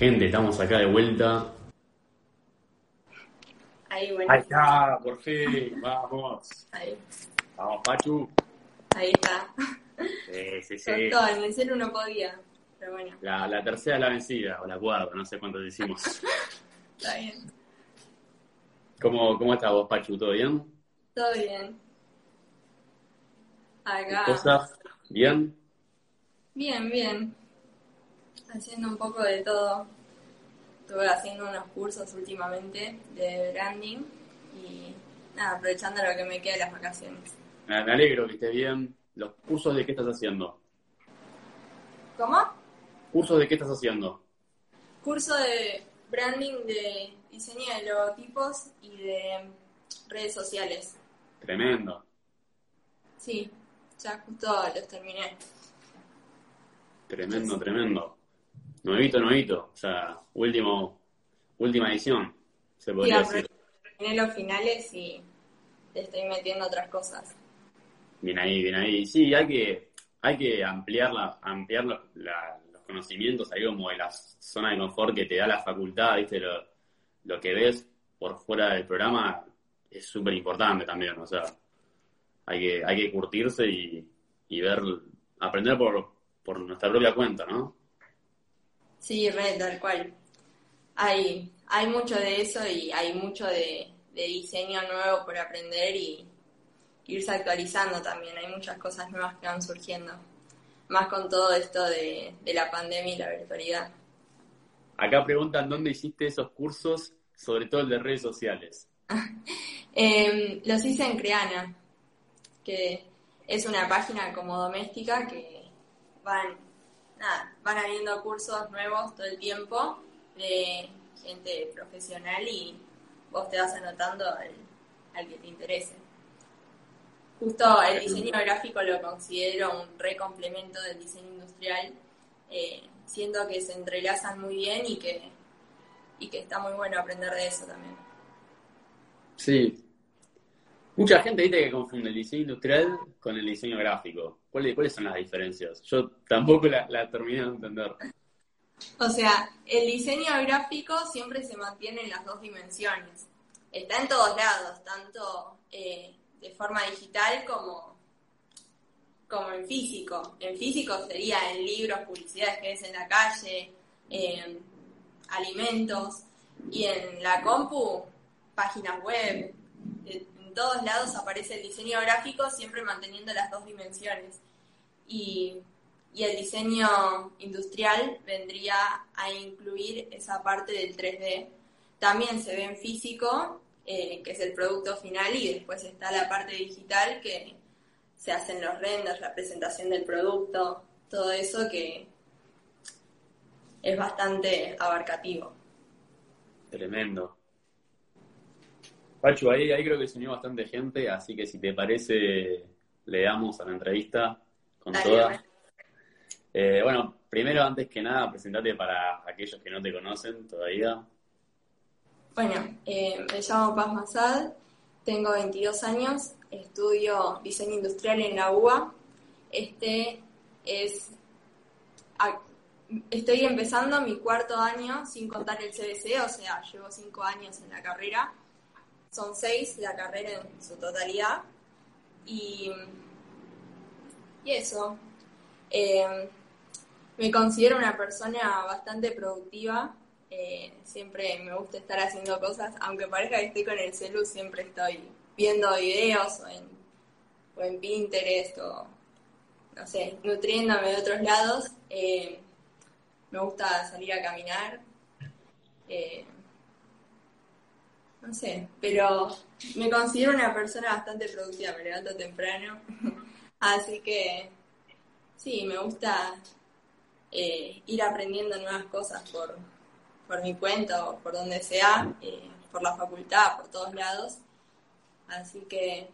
Gente, estamos acá de vuelta. Ahí, bueno. Ahí está, por fin, vamos. Ahí, Vamos, Pachu. ahí está. Sí, sí, Con sí. todo, en el celu no podía. Pero bueno, La, la tercera es la vencida, o la cuarta, no sé cuántos hicimos. está bien. ¿Cómo, cómo estás vos, Pachu? ¿Todo bien? Todo bien. Acá. ¿Cosas? ¿Bien? Bien, bien. Haciendo un poco de todo. Estuve haciendo unos cursos últimamente de branding y nada, aprovechando lo que me queda de las vacaciones. Me, me alegro que estés bien. ¿Los cursos de qué estás haciendo? ¿Cómo? ¿Cursos de qué estás haciendo? Curso de branding de diseño de logotipos y de redes sociales. Tremendo. Sí, ya justo los terminé. Tremendo, tremendo. Nuevito, nuevito. O sea, último, última edición, se Sí, podría decir. terminé los finales y le estoy metiendo otras cosas. Bien ahí, bien ahí. Sí, hay que, hay que ampliar, la, ampliar la- los conocimientos ahí como de la zona de confort que te da la facultad, ¿viste? Lo, lo que ves por fuera del programa es súper importante también, o sea, hay que, hay que curtirse y, y ver, aprender por, por nuestra propia cuenta, ¿no? Sí, re, tal cual. Hay, hay mucho de eso y hay mucho de, de diseño nuevo por aprender y irse actualizando también. Hay muchas cosas nuevas que van surgiendo. Más con todo esto de, de la pandemia y la virtualidad. Acá preguntan dónde hiciste esos cursos, sobre todo el de redes sociales. Eh, los hice en Creana, que es una página como doméstica que van, nada, van habiendo cursos nuevos todo el tiempo de gente profesional y vos te vas anotando al, que te interese. Justo el diseño gráfico lo considero un re complemento del diseño industrial, eh, siento que se entrelazan muy bien y que, y que está muy bueno aprender de eso también. Sí. Mucha gente dice que confunde el diseño industrial con el diseño gráfico. ¿Cuáles, cuáles son las diferencias? Yo tampoco la, la terminé de entender. O sea, el diseño gráfico siempre se mantiene en las dos dimensiones. Está en todos lados, tanto eh, de forma digital como, como en físico. En físico sería en libros, publicidades que ves en la calle, alimentos, y en la compu, páginas web. En todos lados aparece el diseño gráfico, siempre manteniendo las dos dimensiones. Y y el diseño industrial vendría a incluir esa parte del 3D. También se ve en físico, eh, que es el producto final, y después está la parte digital que se hacen los renders, la presentación del producto, todo eso que es bastante abarcativo. Tremendo. Pachu, ahí, ahí creo que se unió bastante gente, así que si te parece, le damos a la entrevista con Dale, toda. bueno. Eh, bueno, primero, antes que nada, presentate para aquellos que no te conocen todavía. Bueno, eh, me llamo Paz Masad, tengo 22 años, estudio diseño industrial en la UBA. Este es. Estoy empezando mi cuarto año sin contar el CBC, o sea, llevo 5 años en la carrera. Son 6 la carrera en su totalidad. Y, y eso. Eh, me considero una persona bastante productiva. eh, siempre me gusta estar haciendo cosas, aunque parezca que estoy con el celu, siempre estoy viendo videos o en, o en Pinterest o, no sé, nutriéndome de otros lados. Eh, me gusta salir a caminar. No sé, pero me considero una persona bastante productiva, me levanto temprano. Así que sí, me gusta eh, ir aprendiendo nuevas cosas por, por mi cuenta o por donde sea, eh, por la facultad, por todos lados. Así que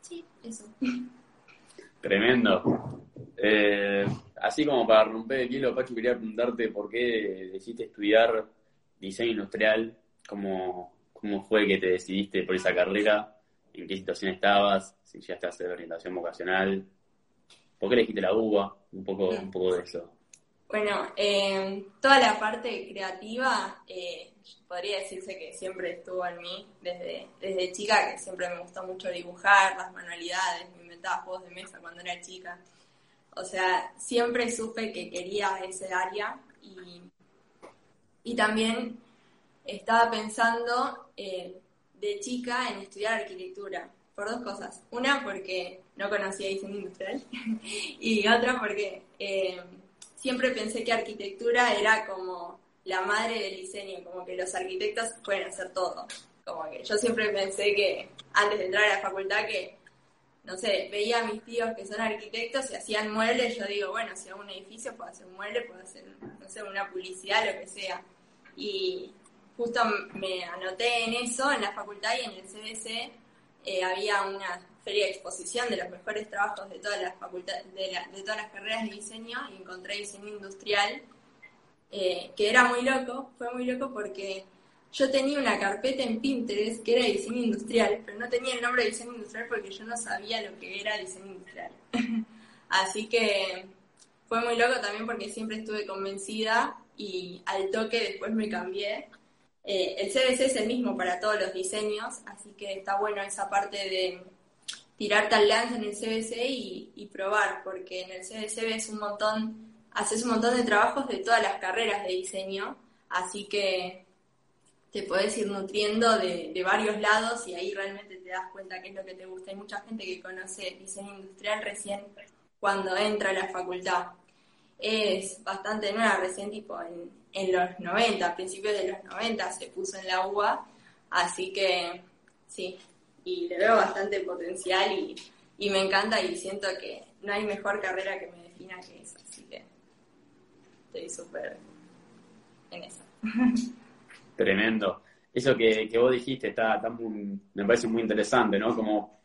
sí, eso. Tremendo. Eh, así como para romper el hielo, Pachu, quería preguntarte por qué decidiste estudiar diseño industrial, cómo, cómo fue que te decidiste por esa carrera, en qué situación estabas, si llegaste a hacer orientación vocacional, por qué elegiste la UBA, un poco, un poco de eso. Bueno, eh, toda la parte creativa eh, podría decirse que siempre estuvo en mí desde, desde chica, que siempre me gustó mucho dibujar, las manualidades, me inventaba juegos de mesa cuando era chica. O sea, siempre supe que quería ese área y, y también estaba pensando eh, de chica en estudiar arquitectura, por dos cosas. Una, porque no conocía diseño industrial y otra, porque eh, siempre pensé que arquitectura era como la madre del diseño, como que los arquitectos pueden hacer todo. Como que yo siempre pensé que antes de entrar a la facultad que, no sé, veía a mis tíos que son arquitectos y hacían muebles, yo digo, bueno, si hago un edificio puedo hacer un mueble, puedo hacer, no sé, una publicidad, lo que sea. Y justo me anoté en eso, en la facultad y en el CBC eh, había una feria de exposición de los mejores trabajos de todas las facultades, de, de todas las carreras de diseño y encontré diseño industrial eh, que era muy loco, fue muy loco porque yo tenía una carpeta en Pinterest que era diseño industrial, pero no tenía el nombre de diseño industrial porque yo no sabía lo que era diseño industrial. Así que fue muy loco también porque siempre estuve convencida y al toque después me cambié. Eh, el CBC es el mismo para todos los diseños, así que está bueno esa parte de tirar tal lance en el CBC y, probar, porque en el CBC ves un montón haces un montón de trabajos de todas las carreras de diseño, así que te puedes ir nutriendo de, varios lados y ahí realmente te das cuenta qué es lo que te gusta. Hay mucha gente que conoce diseño industrial recién cuando entra a la facultad. Es bastante nueva, recién tipo en, en los 90, a principios de los 90 se puso en la UBA, así que sí, y le veo bastante potencial y, y me encanta y siento que no hay mejor carrera que me defina que esa estoy súper en eso. Tremendo. Eso que, vos dijiste está, me parece muy interesante, ¿no? Como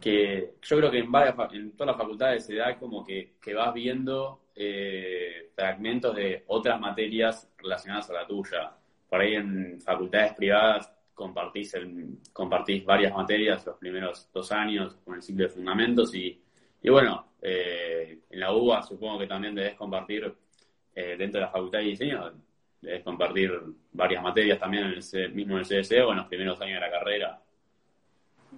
que yo creo que en, varias, en todas las facultades se da como que, vas viendo eh, fragmentos de otras materias relacionadas a la tuya. Por ahí en facultades privadas compartís, compartís varias materias los primeros dos años con el ciclo de fundamentos y, bueno, eh, en la UBA supongo que también debes compartir eh, dentro de la Facultad de Diseño debes compartir varias materias también en el, mismo en el CDC o en los primeros años de la carrera.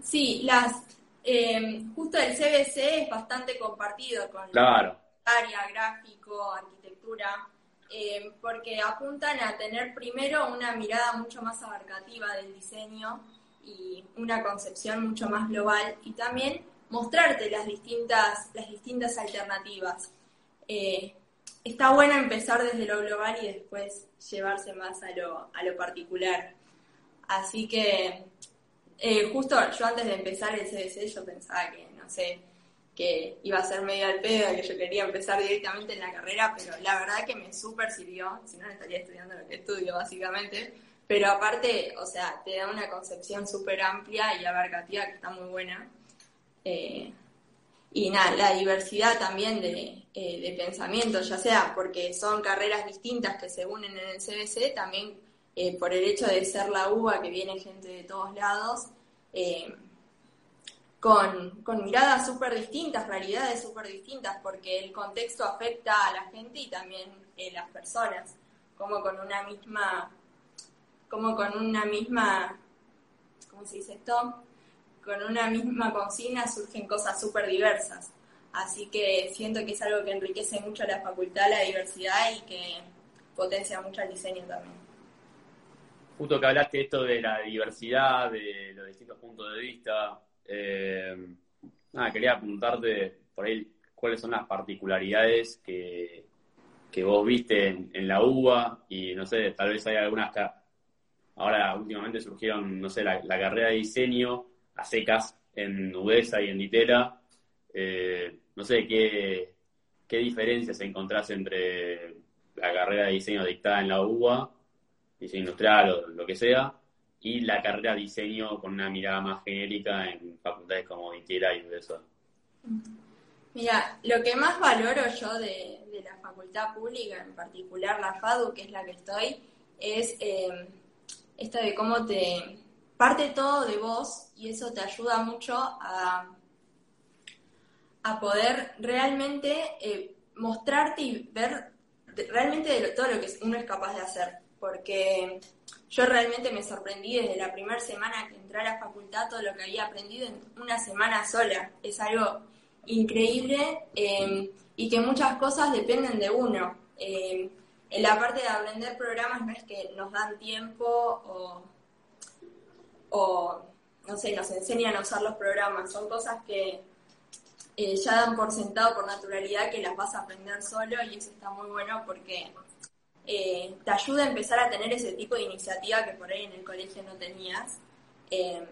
Sí, las eh, justo el CBC es bastante compartido con claro. área, gráfico, arquitectura, eh, porque apuntan a tener primero una mirada mucho más abarcativa del diseño y una concepción mucho más global y también mostrarte las distintas, las distintas alternativas. Eh, está bueno empezar desde lo global y después llevarse más a lo, a lo particular. Así que eh, justo yo antes de empezar el CDC yo pensaba que, no sé, que iba a ser medio al pedo, que yo quería empezar directamente en la carrera, pero la verdad que me súper sirvió, si no estaría estudiando lo que estudio básicamente, pero aparte, o sea, te da una concepción súper amplia y abarcativa que está muy buena. Eh, y nada, la diversidad también de, eh, de pensamiento, ya sea porque son carreras distintas que se unen en el CBC, también eh, por el hecho de ser la UBA, que viene gente de todos lados, eh, con, con, miradas súper distintas, realidades súper distintas, porque el contexto afecta a la gente y también a las personas, como con una misma, como con una misma, ¿cómo se dice esto? con una misma consigna surgen cosas súper diversas. Así que siento que es algo que enriquece mucho a la facultad, la diversidad y que potencia mucho el diseño también. Justo que hablaste esto de la diversidad, de los distintos puntos de vista, eh, nada, quería preguntarte por ahí cuáles son las particularidades que, que vos viste en, la UBA y no sé, tal vez hay algunas que ahora últimamente surgieron, no sé, la, carrera de diseño a secas en Udesa y en Litera. Eh, no sé qué, qué diferencias encontrás entre la carrera de diseño dictada en la UBA, diseño industrial o lo que sea, y la carrera diseño con una mirada más genérica en facultades como Litera y Udesa. Mira, lo que más valoro yo de, la facultad pública, en particular la FADU, que es la que estoy, es eh, esto de cómo te, parte todo de vos y eso te ayuda mucho a, a poder realmente eh, mostrarte y ver realmente de todo lo que uno es capaz de hacer, porque yo realmente me sorprendí desde la primera semana que entré a la facultad todo lo que había aprendido en una semana sola. Es algo increíble eh, y que muchas cosas dependen de uno. Eh, en la parte de aprender programas no es que nos dan tiempo o, no sé, nos enseñan a usar los programas, son cosas que eh, ya dan por sentado por naturalidad que las vas a aprender solo y eso está muy bueno porque eh, te ayuda a empezar a tener ese tipo de iniciativa que por ahí en el colegio no tenías. Eh,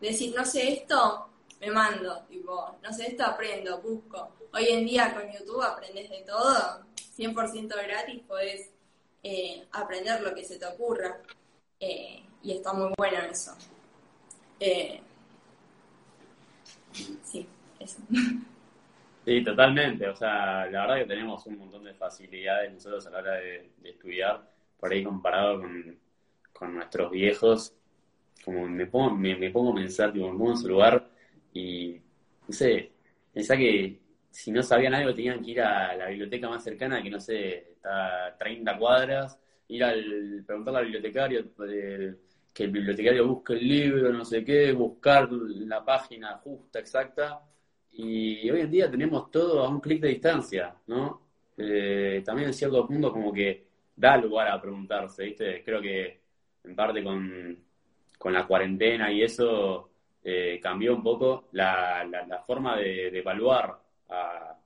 decir, no sé esto, me mando, tipo, no sé esto, aprendo, busco. Hoy en día con YouTube aprendes de todo, 100% gratis, podés aprender lo que se te ocurra. y está muy bueno eso. sí. Sí, totalmente. O sea, la verdad que tenemos un montón de facilidades nosotros a la hora de, estudiar, por ahí comparado con, nuestros viejos. Como me pongo, me, pongo a pensar, tipo, me pongo en su lugar y, no sé, pensá que si no sabían algo tenían que ir a la biblioteca más cercana, que no sé, está a 30 cuadras, ir al preguntarle al bibliotecario, eh, que el bibliotecario busque el libro, no sé qué, buscar la página justa, exacta, y hoy en día tenemos todo a un clic de distancia, ¿no? Eh, también en cierto punto como que da lugar a preguntarse, ¿viste? Creo que en parte con, la cuarentena y eso eh, cambió un poco la, la, forma de, evaluar a,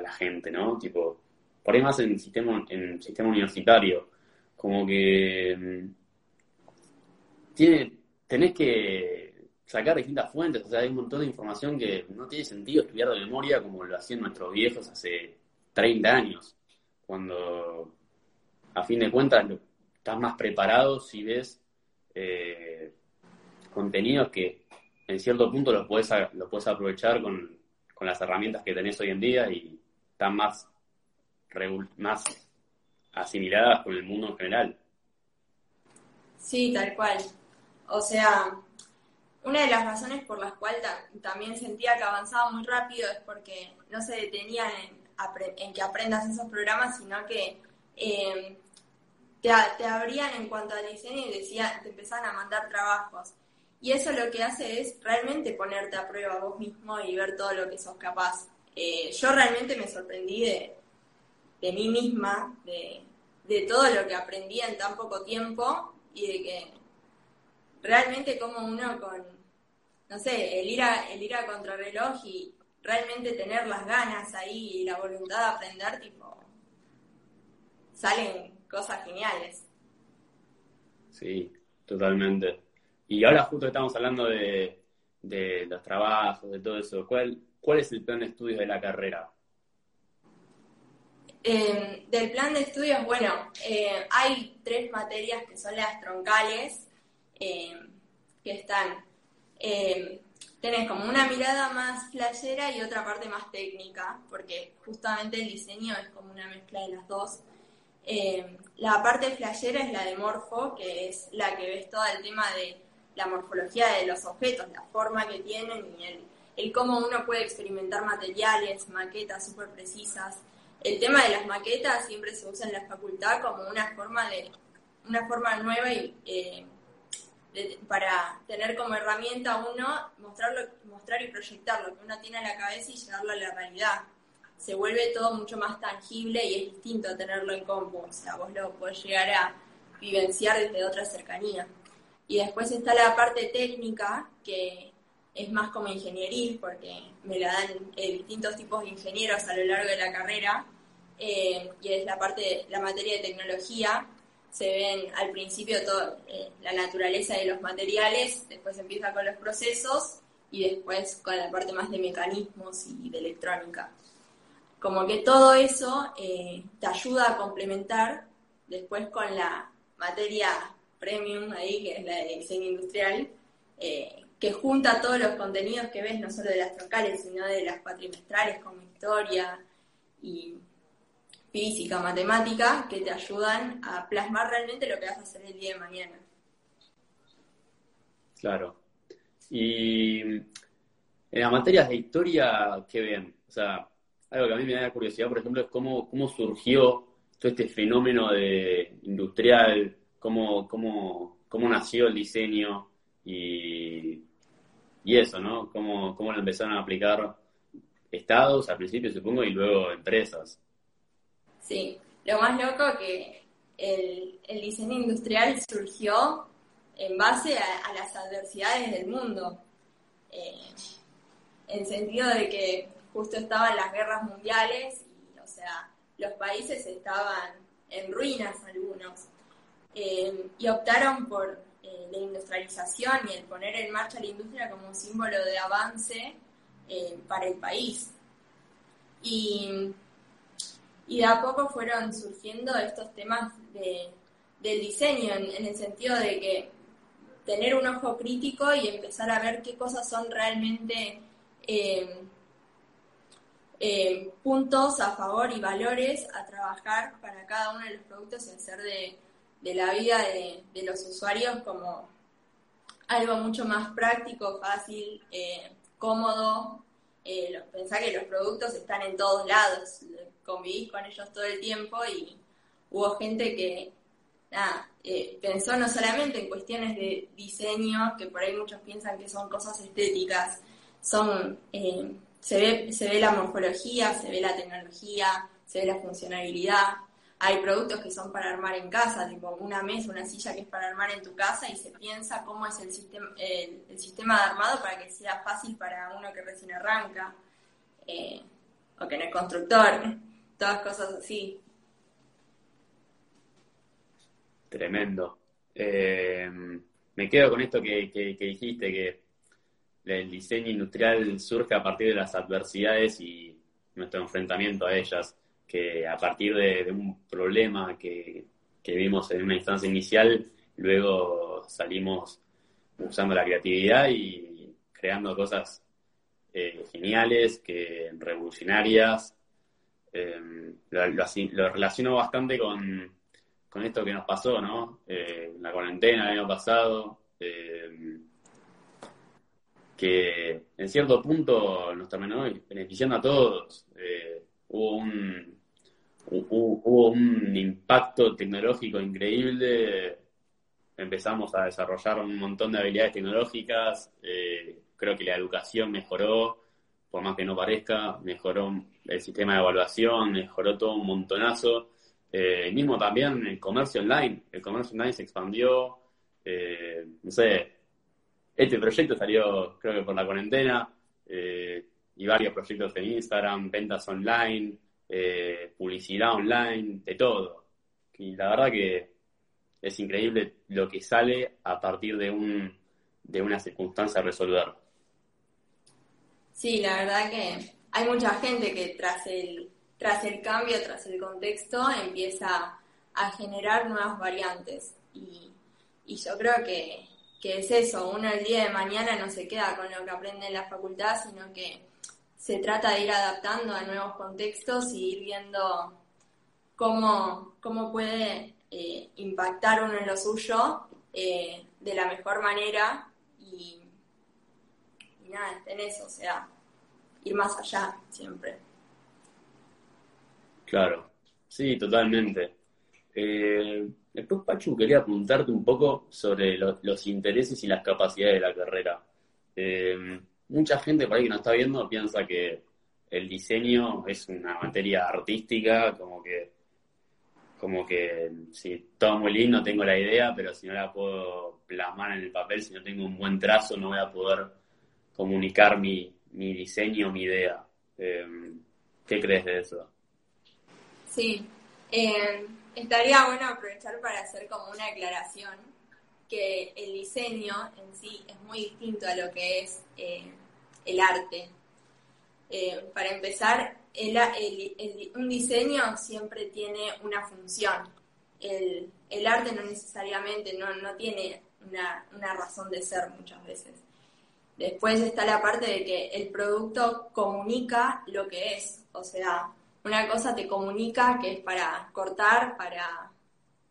la, gente, ¿no? Tipo, por ahí más en sistema, en sistema universitario, como que mm, tiene, tenés que sacar distintas fuentes, o sea, hay un montón de información que no tiene sentido estudiar de memoria como lo hacían nuestros viejos hace 30 años, cuando a fin de cuentas estás más preparado si ves eh, contenidos que en cierto punto los puedes, los puedes aprovechar con, las herramientas que tenés hoy en día y están más, más asimiladas con el mundo en general. Sí, tal cual. O sea, una de las razones por las cuales también sentía que avanzaba muy rápido es porque no se detenían en, que aprendas esos programas, sino que em, te, abrían en cuanto al diseño y decía, te empezaban a mandar trabajos. Y eso lo que hace es realmente ponerte a prueba vos mismo y ver todo lo que sos capaz. Eh, yo realmente me sorprendí de, de mí misma, de, de todo lo que aprendí en tan poco tiempo y de que realmente como uno con, no sé, el ir a, el ir a contrarreloj y realmente tener las ganas ahí y la voluntad de aprender, tipo, salen cosas geniales. Sí, totalmente. Y ahora justo estamos hablando de, de los trabajos, de todo eso. ¿Cuál, ¿Cuál es el plan de estudios de la carrera? Eh, del plan de estudios, bueno, eh, hay tres materias que son las troncales, que están, eh, tenés como una mirada más flashera y otra parte más técnica, porque justamente el diseño es como una mezcla de las dos. Eh, la parte flashera es la de morfo, que es la que ves todo el tema de la morfología de los objetos, la forma que tienen y el, el cómo uno puede experimentar materiales, maquetas súper precisas. El tema de las maquetas siempre se usa en la facultad como una forma de una forma nueva y eh, para tener como herramienta uno mostrarlo, mostrar y proyectar lo que uno tiene en la cabeza y llevarlo a la realidad. Se vuelve todo mucho más tangible y es distinto tenerlo en compu, o sea, vos lo podés llegar a vivenciar desde otra cercanía. Y después está la parte técnica, que es más como ingeniería, porque me la dan eh, distintos tipos de ingenieros a lo largo de la carrera, eh, y es la parte, la materia de tecnología, se ven al principio toda eh, la naturaleza de los materiales, después empieza con los procesos y después con la parte más de mecanismos y de electrónica. Como que todo eso eh, te ayuda a complementar después con la materia premium ahí, que es la de diseño industrial, eh, que junta todos los contenidos que ves, no solo de las troncales, sino de las cuatrimestrales como historia y física, matemática, que te ayudan a plasmar realmente lo que vas a hacer el día de mañana. Claro. Y en las materias de historia, ¿qué ven? O sea, algo que a mí me da curiosidad, por ejemplo, es cómo, cómo surgió todo este fenómeno de industrial, cómo, cómo, cómo nació el diseño y, y eso, ¿no? Cómo, cómo lo empezaron a aplicar estados al principio, supongo, y luego empresas. Sí, lo más loco que el, diseño industrial surgió en base a, las adversidades del mundo. Eh, en sentido de que justo estaban las guerras mundiales y, o sea, los países estaban en ruinas algunos. Eh, y optaron por eh, la industrialización y el poner en marcha la industria como un símbolo de avance para el país. Y, y, de a poco fueron surgiendo estos temas de, del diseño, en, el sentido de que tener un ojo crítico y empezar a ver qué cosas son realmente eh, eh, puntos a favor y valores a trabajar para cada uno de los productos y hacer de, la vida de, los usuarios como algo mucho más práctico, fácil, eh, cómodo. pensá que los productos están en todos lados, convivís con ellos todo el tiempo y hubo gente que eh, pensó no solamente en cuestiones de diseño, que por ahí muchos piensan que son cosas estéticas, son, eh, se, ve, se ve la morfología, se ve la tecnología, se ve la funcionalidad. Hay productos que son para armar en casa, tipo una mesa, una silla que es para armar en tu casa y se piensa cómo es el sistema, el, sistema de armado para que sea fácil para uno que recién arranca eh, o que no es constructor, todas cosas así. Tremendo. Eh, me quedo con esto que, dijiste, que el diseño industrial surge a partir de las adversidades y nuestro enfrentamiento a ellas, que a partir de, un problema que, vimos en una instancia inicial, luego salimos usando la creatividad y creando cosas eh, geniales, que revolucionarias. Eh, lo relaciono bastante con, con esto que nos pasó, ¿no? Eh, la cuarentena el año pasado, eh, que en cierto punto nos terminó beneficiando a todos. Eh, hubo, un, hubo, un impacto tecnológico increíble, empezamos a desarrollar un montón de habilidades tecnológicas, creo que la educación mejoró, por más que no parezca, mejoró el sistema de evaluación, mejoró todo un montonazo. Eh, mismo también el comercio online. El comercio online se expandió. Eh, no sé, este proyecto salió creo que por la cuarentena eh, y varios proyectos en Instagram, ventas online, publicidad online, de todo. Y la verdad que es increíble lo que sale a partir de, un, de una circunstancia resolver. Sí, la verdad que hay mucha gente que tras el tras el cambio, tras el contexto, empieza a generar nuevas variantes. Y, yo creo que, es eso, uno el día de mañana no se queda con lo que aprende en la facultad, sino que se trata de ir adaptando a nuevos contextos y ir viendo cómo, cómo puede eh, impactar uno en lo suyo eh, de la mejor manera y, y nada, en eso, o sea, ir más allá siempre. Claro, sí, totalmente. Eh, después, Pachu, quería preguntarte un poco sobre los intereses y las capacidades de la carrera. Eh, mucha gente por ahí que nos está viendo piensa que el diseño es una materia artística, como que, como que si todo muy lindo, tengo la idea, pero si no la puedo plasmar en el papel, si no tengo un buen trazo, no voy a poder comunicar mi, mi diseño, mi idea. Eh, ¿Qué crees de eso? Sí, eh, estaría bueno aprovechar para hacer como una aclaración que el diseño en sí es muy distinto a lo que es eh, el arte. Eh, para empezar, un diseño siempre tiene una función. El, arte no necesariamente, no, no tiene una, una razón de ser muchas veces. Después está la parte de que el producto comunica lo que es, o sea, una cosa te comunica que es para cortar, para,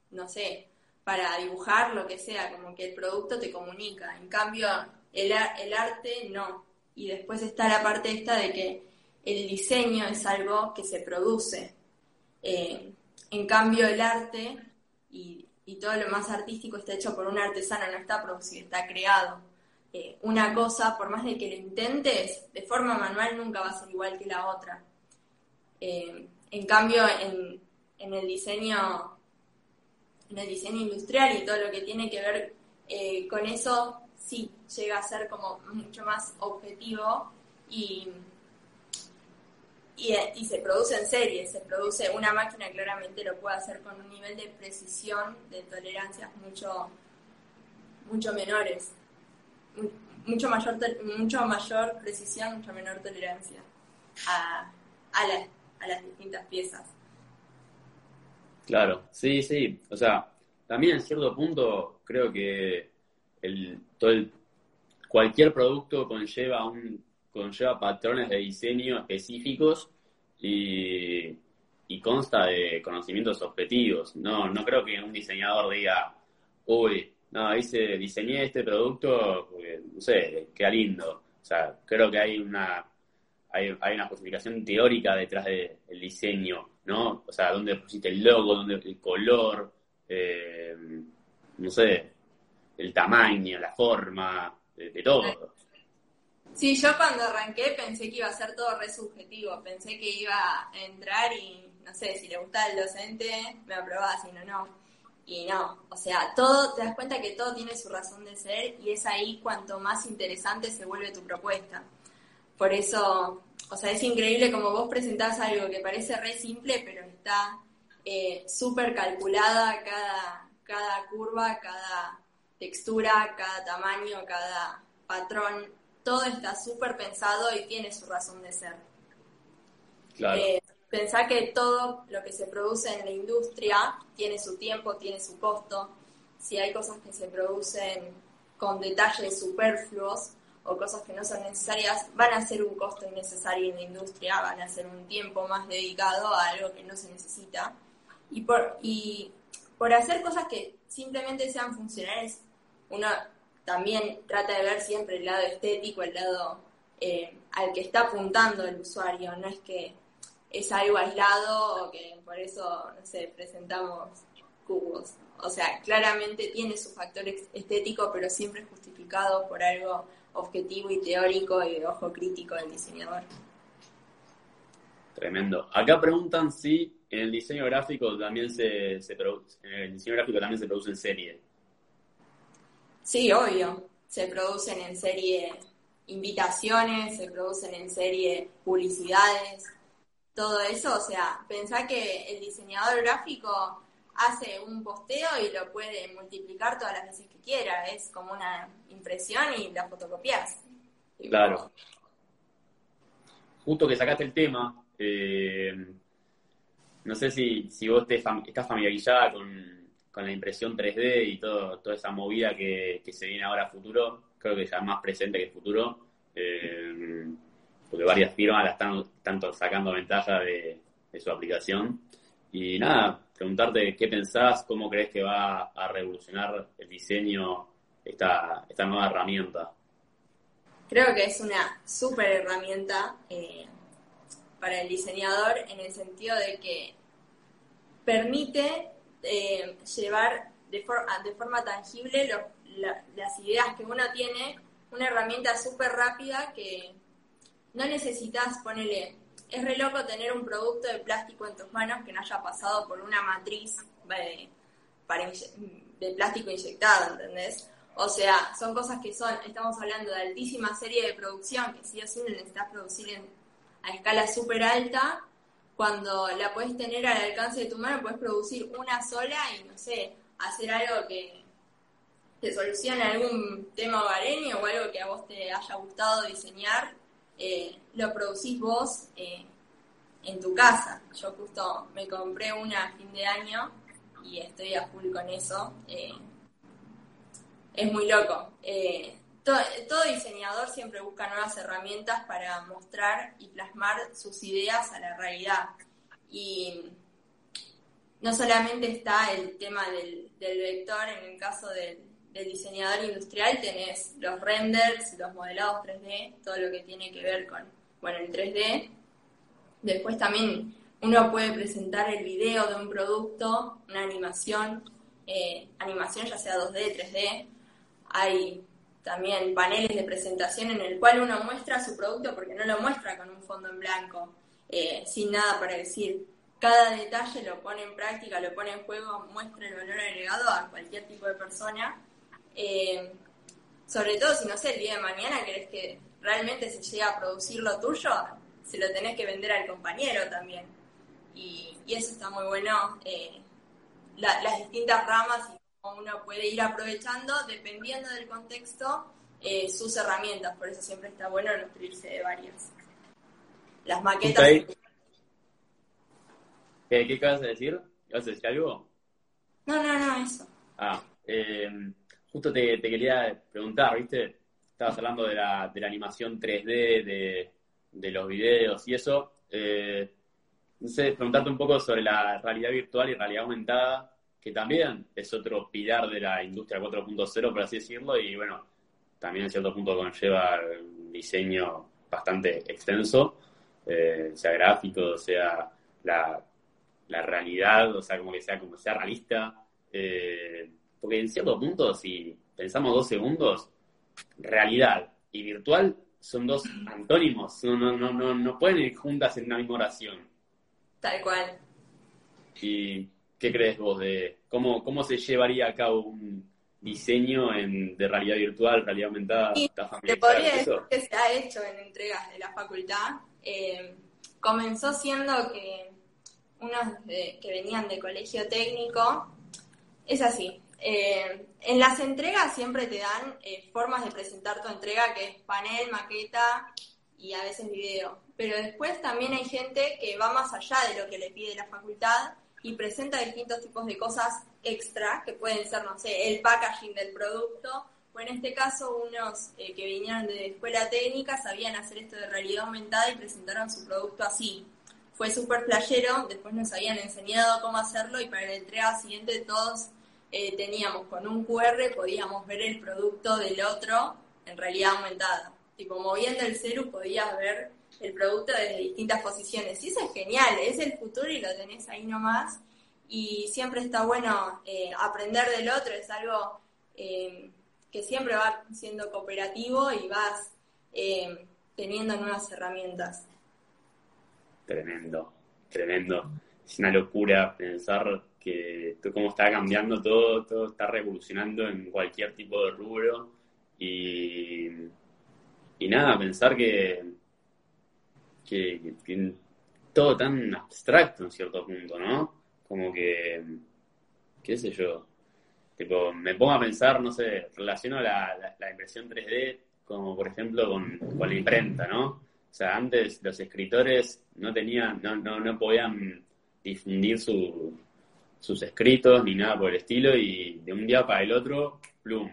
no sé, para dibujar, lo que sea, como que el producto te comunica. En cambio, el, el arte no. Y después está la parte esta de que el diseño es algo que se produce. Eh, en cambio, el arte y, todo lo más artístico está hecho por un artesano, no está producido, está creado. Eh, una cosa, por más de que lo intentes, de forma manual nunca va a ser igual que la otra. Eh, en cambio, en, en, el diseño en el diseño industrial y todo lo que tiene que ver con eso, sí llega a ser como mucho más objetivo y, y, se produce en serie, se produce una máquina claramente lo puede hacer con un nivel de precisión, de tolerancias mucho, mucho menores, mucho mayor, mucho mayor precisión, mucho menor tolerancia a, a, a las distintas piezas. Claro, sí, sí, o sea, también en cierto punto creo que el, todo cualquier producto conlleva un conlleva patrones de diseño específicos y, consta de conocimientos objetivos. No, no creo que un diseñador diga, uy, no, hice, diseñé este producto no sé, queda lindo. O sea, creo que hay una, hay, hay una justificación teórica detrás del diseño, ¿no? O sea, dónde pusiste el logo, dónde el color, eh, no sé, el tamaño, la forma, de todo. Sí, yo cuando arranqué pensé que iba a ser todo re subjetivo, pensé que iba a entrar y, no sé, si le gustaba el docente, me aprobaba, si no, no. Y no, o sea, todo, te das cuenta que todo tiene su razón de ser y es ahí cuanto más interesante se vuelve tu propuesta. Por eso, o sea, es increíble como vos presentás algo que parece re simple, pero está eh, súper calculada cada, cada curva, cada textura, cada tamaño, cada patrón todo está súper pensado y tiene su razón de ser. Claro. Eh, pensar que todo lo que se produce en la industria tiene su tiempo, tiene su costo. Si hay cosas que se producen con detalles superfluos o cosas que no son necesarias, van a ser un costo innecesario en la industria, van a ser un tiempo más dedicado a algo que no se necesita. Y por, y por hacer cosas que simplemente sean funcionales, uno también trata de ver siempre el lado estético, el lado eh, al que está apuntando el usuario, no es que es algo aislado o que por eso, no sé, presentamos cubos. O sea, claramente tiene su factor estético, pero siempre justificado por algo objetivo y teórico y de ojo crítico del diseñador. Tremendo. Acá preguntan si en el diseño gráfico también se, se produce, en el diseño gráfico también se produce en serie. Sí, obvio. Se producen en serie invitaciones, se producen en serie publicidades, todo eso. O sea, pensá que el diseñador gráfico hace un posteo y lo puede multiplicar todas las veces que quiera. Es como una impresión y la fotocopias. Claro. Justo que sacaste el tema, eh, no sé si, si vos te estás familiarizada con con la impresión 3D y todo, toda esa movida que, se viene ahora a futuro, creo que ya más presente que futuro, eh, porque varias firmas la están tanto sacando ventaja de, su aplicación. Y nada, preguntarte qué pensás, cómo crees que va a revolucionar el diseño esta, esta nueva herramienta. Creo que es una súper herramienta eh, para el diseñador en el sentido de que permite eh, llevar de, de, forma tangible las ideas que uno tiene, una herramienta súper rápida que no necesitas ponerle. Es re loco tener un producto de plástico en tus manos que no haya pasado por una matriz de, de plástico inyectado, ¿entendés? O sea, son cosas que son, estamos hablando de altísima serie de producción, que sí o sí necesitas producir en, a escala súper alta, cuando la puedes tener al alcance de tu mano, puedes producir una sola y, no sé, hacer algo que te solucione algún tema hogareño o algo que a vos te haya gustado diseñar, eh, lo producís vos eh, en tu casa. Yo justo me compré una a fin de año y estoy a full con eso. Eh, es muy loco. todo, diseñador siempre busca nuevas herramientas para mostrar y plasmar sus ideas a la realidad. Y no solamente está el tema del, vector, en el caso del, diseñador industrial tenés los renders, los modelados 3D, todo lo que tiene que ver con, bueno, el 3D, Después también uno puede presentar el video de un producto, una animación, eh, animación ya sea 2D, 3D. Hay también paneles de presentación en el cual uno muestra su producto porque no lo muestra con un fondo en blanco, eh, sin nada para decir. Cada detalle lo pone en práctica, lo pone en juego, muestra el valor agregado a cualquier tipo de persona. Eh, sobre todo si, no sé, el día de mañana querés que realmente se llegue a producir lo tuyo, se lo tenés que vender al compañero también. Y, eso está muy bueno, eh, las distintas ramas y cómo uno puede ir aprovechando, dependiendo del contexto, eh, sus herramientas. Por eso siempre está bueno nutrirse de varias. Las maquetas. ¿Qué, ¿Qué acabas de decir? ¿Vas a decir algo? No, no, no, eso. Ah, eh, justo te, te, quería preguntar, ¿viste? Estabas hablando de la, de la animación 3D, de, de los videos y eso. Eh, no sé, preguntarte un poco sobre la realidad virtual y realidad aumentada, que también es otro pilar de la industria 4.0, por así decirlo, y bueno, también en cierto punto conlleva un diseño bastante extenso, eh, sea gráfico, sea la, la, realidad, o sea, como que sea, como sea realista. Eh, porque en cierto punto, si pensamos dos segundos, realidad y virtual son dos antónimos, no, no, no, no pueden ir juntas en una misma oración. Tal cual. ¿Y qué crees vos de cómo, cómo se llevaría a cabo un diseño en, de realidad virtual, realidad aumentada? te podría decir que se ha hecho en entregas de la facultad. Eh, comenzó siendo que unos que venían de colegio técnico, es así, eh, en las entregas siempre te dan eh, formas de presentar tu entrega, que es panel, maqueta y a veces video. Pero después también hay gente que va más allá de lo que le pide la facultad y presenta distintos tipos de cosas extra, que pueden ser, no sé, el packaging del producto, o en este caso unos eh, que vinieron de escuela técnica sabían hacer esto de realidad aumentada y presentaron su producto así. Fue súper playero, después nos habían enseñado cómo hacerlo y para la entrega siguiente todos eh, teníamos con un QR, podíamos ver el producto del otro en realidad aumentada. Tipo, moviendo el celu podías ver el producto desde distintas posiciones. Y eso es genial, es el futuro y lo tenés ahí nomás. Y siempre está bueno eh, aprender del otro, es algo eh, que siempre va siendo cooperativo y vas teniendo nuevas herramientas. Tremendo, tremendo. Es una locura pensar que cómo está cambiando todo, todo está revolucionando en cualquier tipo de rubro y, y nada, pensar que, que, todo tan abstracto en cierto punto, ¿no? Como que, qué sé yo, tipo, me pongo a pensar, no sé, relaciono la, la, impresión 3D como por ejemplo con, con, la imprenta, ¿no? O sea, antes los escritores no tenían, no, no, no podían difundir su, sus escritos ni nada por el estilo y de un día para el otro, plum,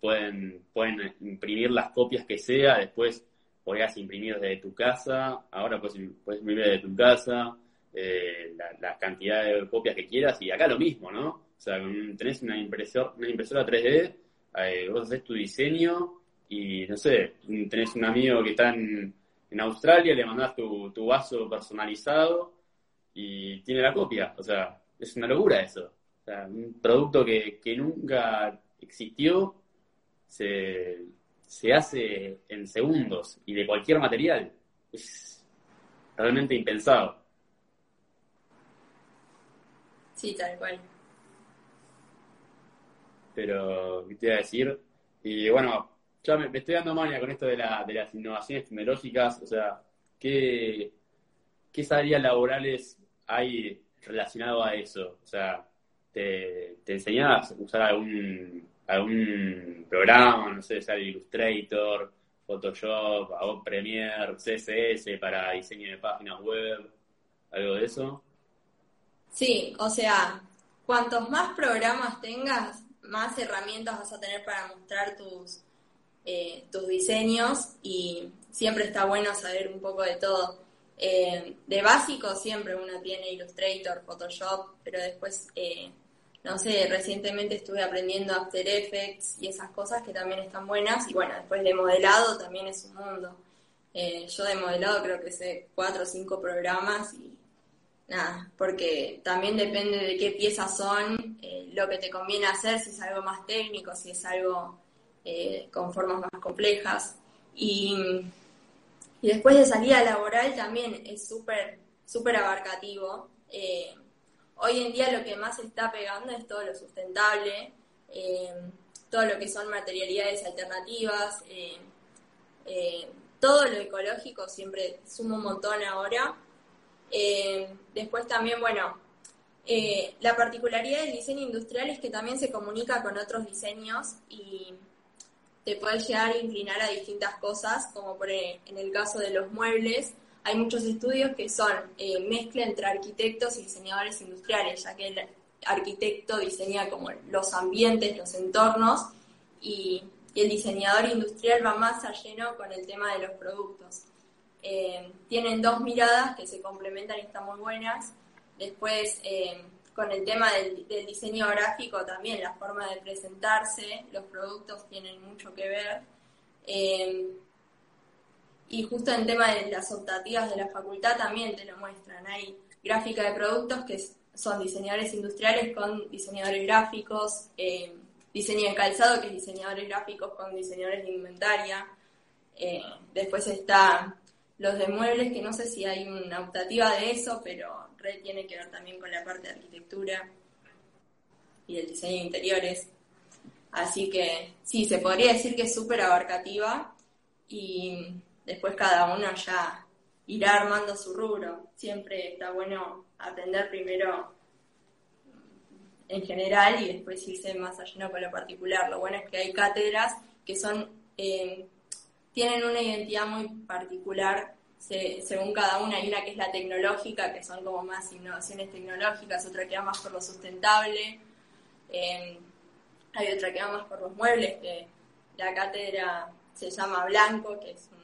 pueden, pueden imprimir las copias que sea, después podías imprimir desde tu casa, ahora puedes, puedes imprimir desde tu casa, eh, la, cantidad de copias que quieras y acá lo mismo, ¿no? O sea, tenés una, impresor, una impresora 3D, eh, vos haces tu diseño y, no sé, tenés un amigo que está en, en Australia, le mandás tu, tu vaso personalizado y tiene la copia, o sea, es una locura eso. O sea, un producto que, nunca existió se, hace en segundos y de cualquier material. Es realmente impensado. Sí, tal cual. Pero, ¿qué te iba a decir? Y bueno, ya me, estoy dando mania con esto de, la, de las innovaciones tecnológicas. O sea, ¿qué, qué áreas laborales hay relacionado a eso? O sea, ¿te, te enseñabas a usar algún, algún programa, no sé, Illustrator, Photoshop, Adobe Premiere, CSS para diseño de páginas web, algo de eso? Sí, o sea, cuantos más programas tengas, más herramientas vas a tener para mostrar tus, eh, tus diseños y siempre está bueno saber un poco de todo. Eh, de básico siempre uno tiene Illustrator, Photoshop, pero después, eh, no sé, recientemente estuve aprendiendo After Effects y esas cosas que también están buenas. Y bueno, después de modelado también es un mundo. Eh, yo de modelado creo que sé cuatro o cinco programas y nada, porque también depende de qué piezas son, eh, lo que te conviene hacer, si es algo más técnico, si es algo con formas más complejas. Y, y, después de salida laboral también es súper, súper abarcativo. hoy en día lo que más está pegando es todo lo sustentable, todo lo que son materialidades alternativas, todo lo ecológico siempre suma un montón ahora. Eh, después también, bueno, eh, la particularidad del diseño industrial es que también se comunica con otros diseños y te puedes llegar a inclinar a distintas cosas, como por e, en el caso de los muebles, hay muchos estudios que son eh, mezcla entre arquitectos y diseñadores industriales, ya que el arquitecto diseña como los ambientes, los entornos, y y el diseñador industrial va más a lleno con el tema de los productos. Eh, tienen dos miradas que se complementan y están muy buenas. Después, eh, con el tema del, diseño gráfico también, la forma de presentarse, los productos tienen mucho que ver. Eh, y justo en tema de las optativas de la facultad también te lo muestran. Hay gráfica de productos que son diseñadores industriales con diseñadores gráficos, diseño de calzado, que es diseñadores gráficos con diseñadores de inventaria. Eh, después está los de muebles, que no sé si hay una optativa de eso, pero tiene que ver también con la parte de arquitectura y del diseño de interiores. Así que sí, se podría decir que es súper abarcativa y después cada uno ya irá armando su rubro. Siempre está bueno aprender primero en general y después irse más allá con lo particular. Lo bueno es que hay cátedras que son eh, tienen una identidad muy particular según cada una. Hay una que es la tecnológica, que son como más innovaciones tecnológicas, otra que va más por lo sustentable. Eh, hay otra que va más por los muebles, que la cátedra se llama Blanco, que es un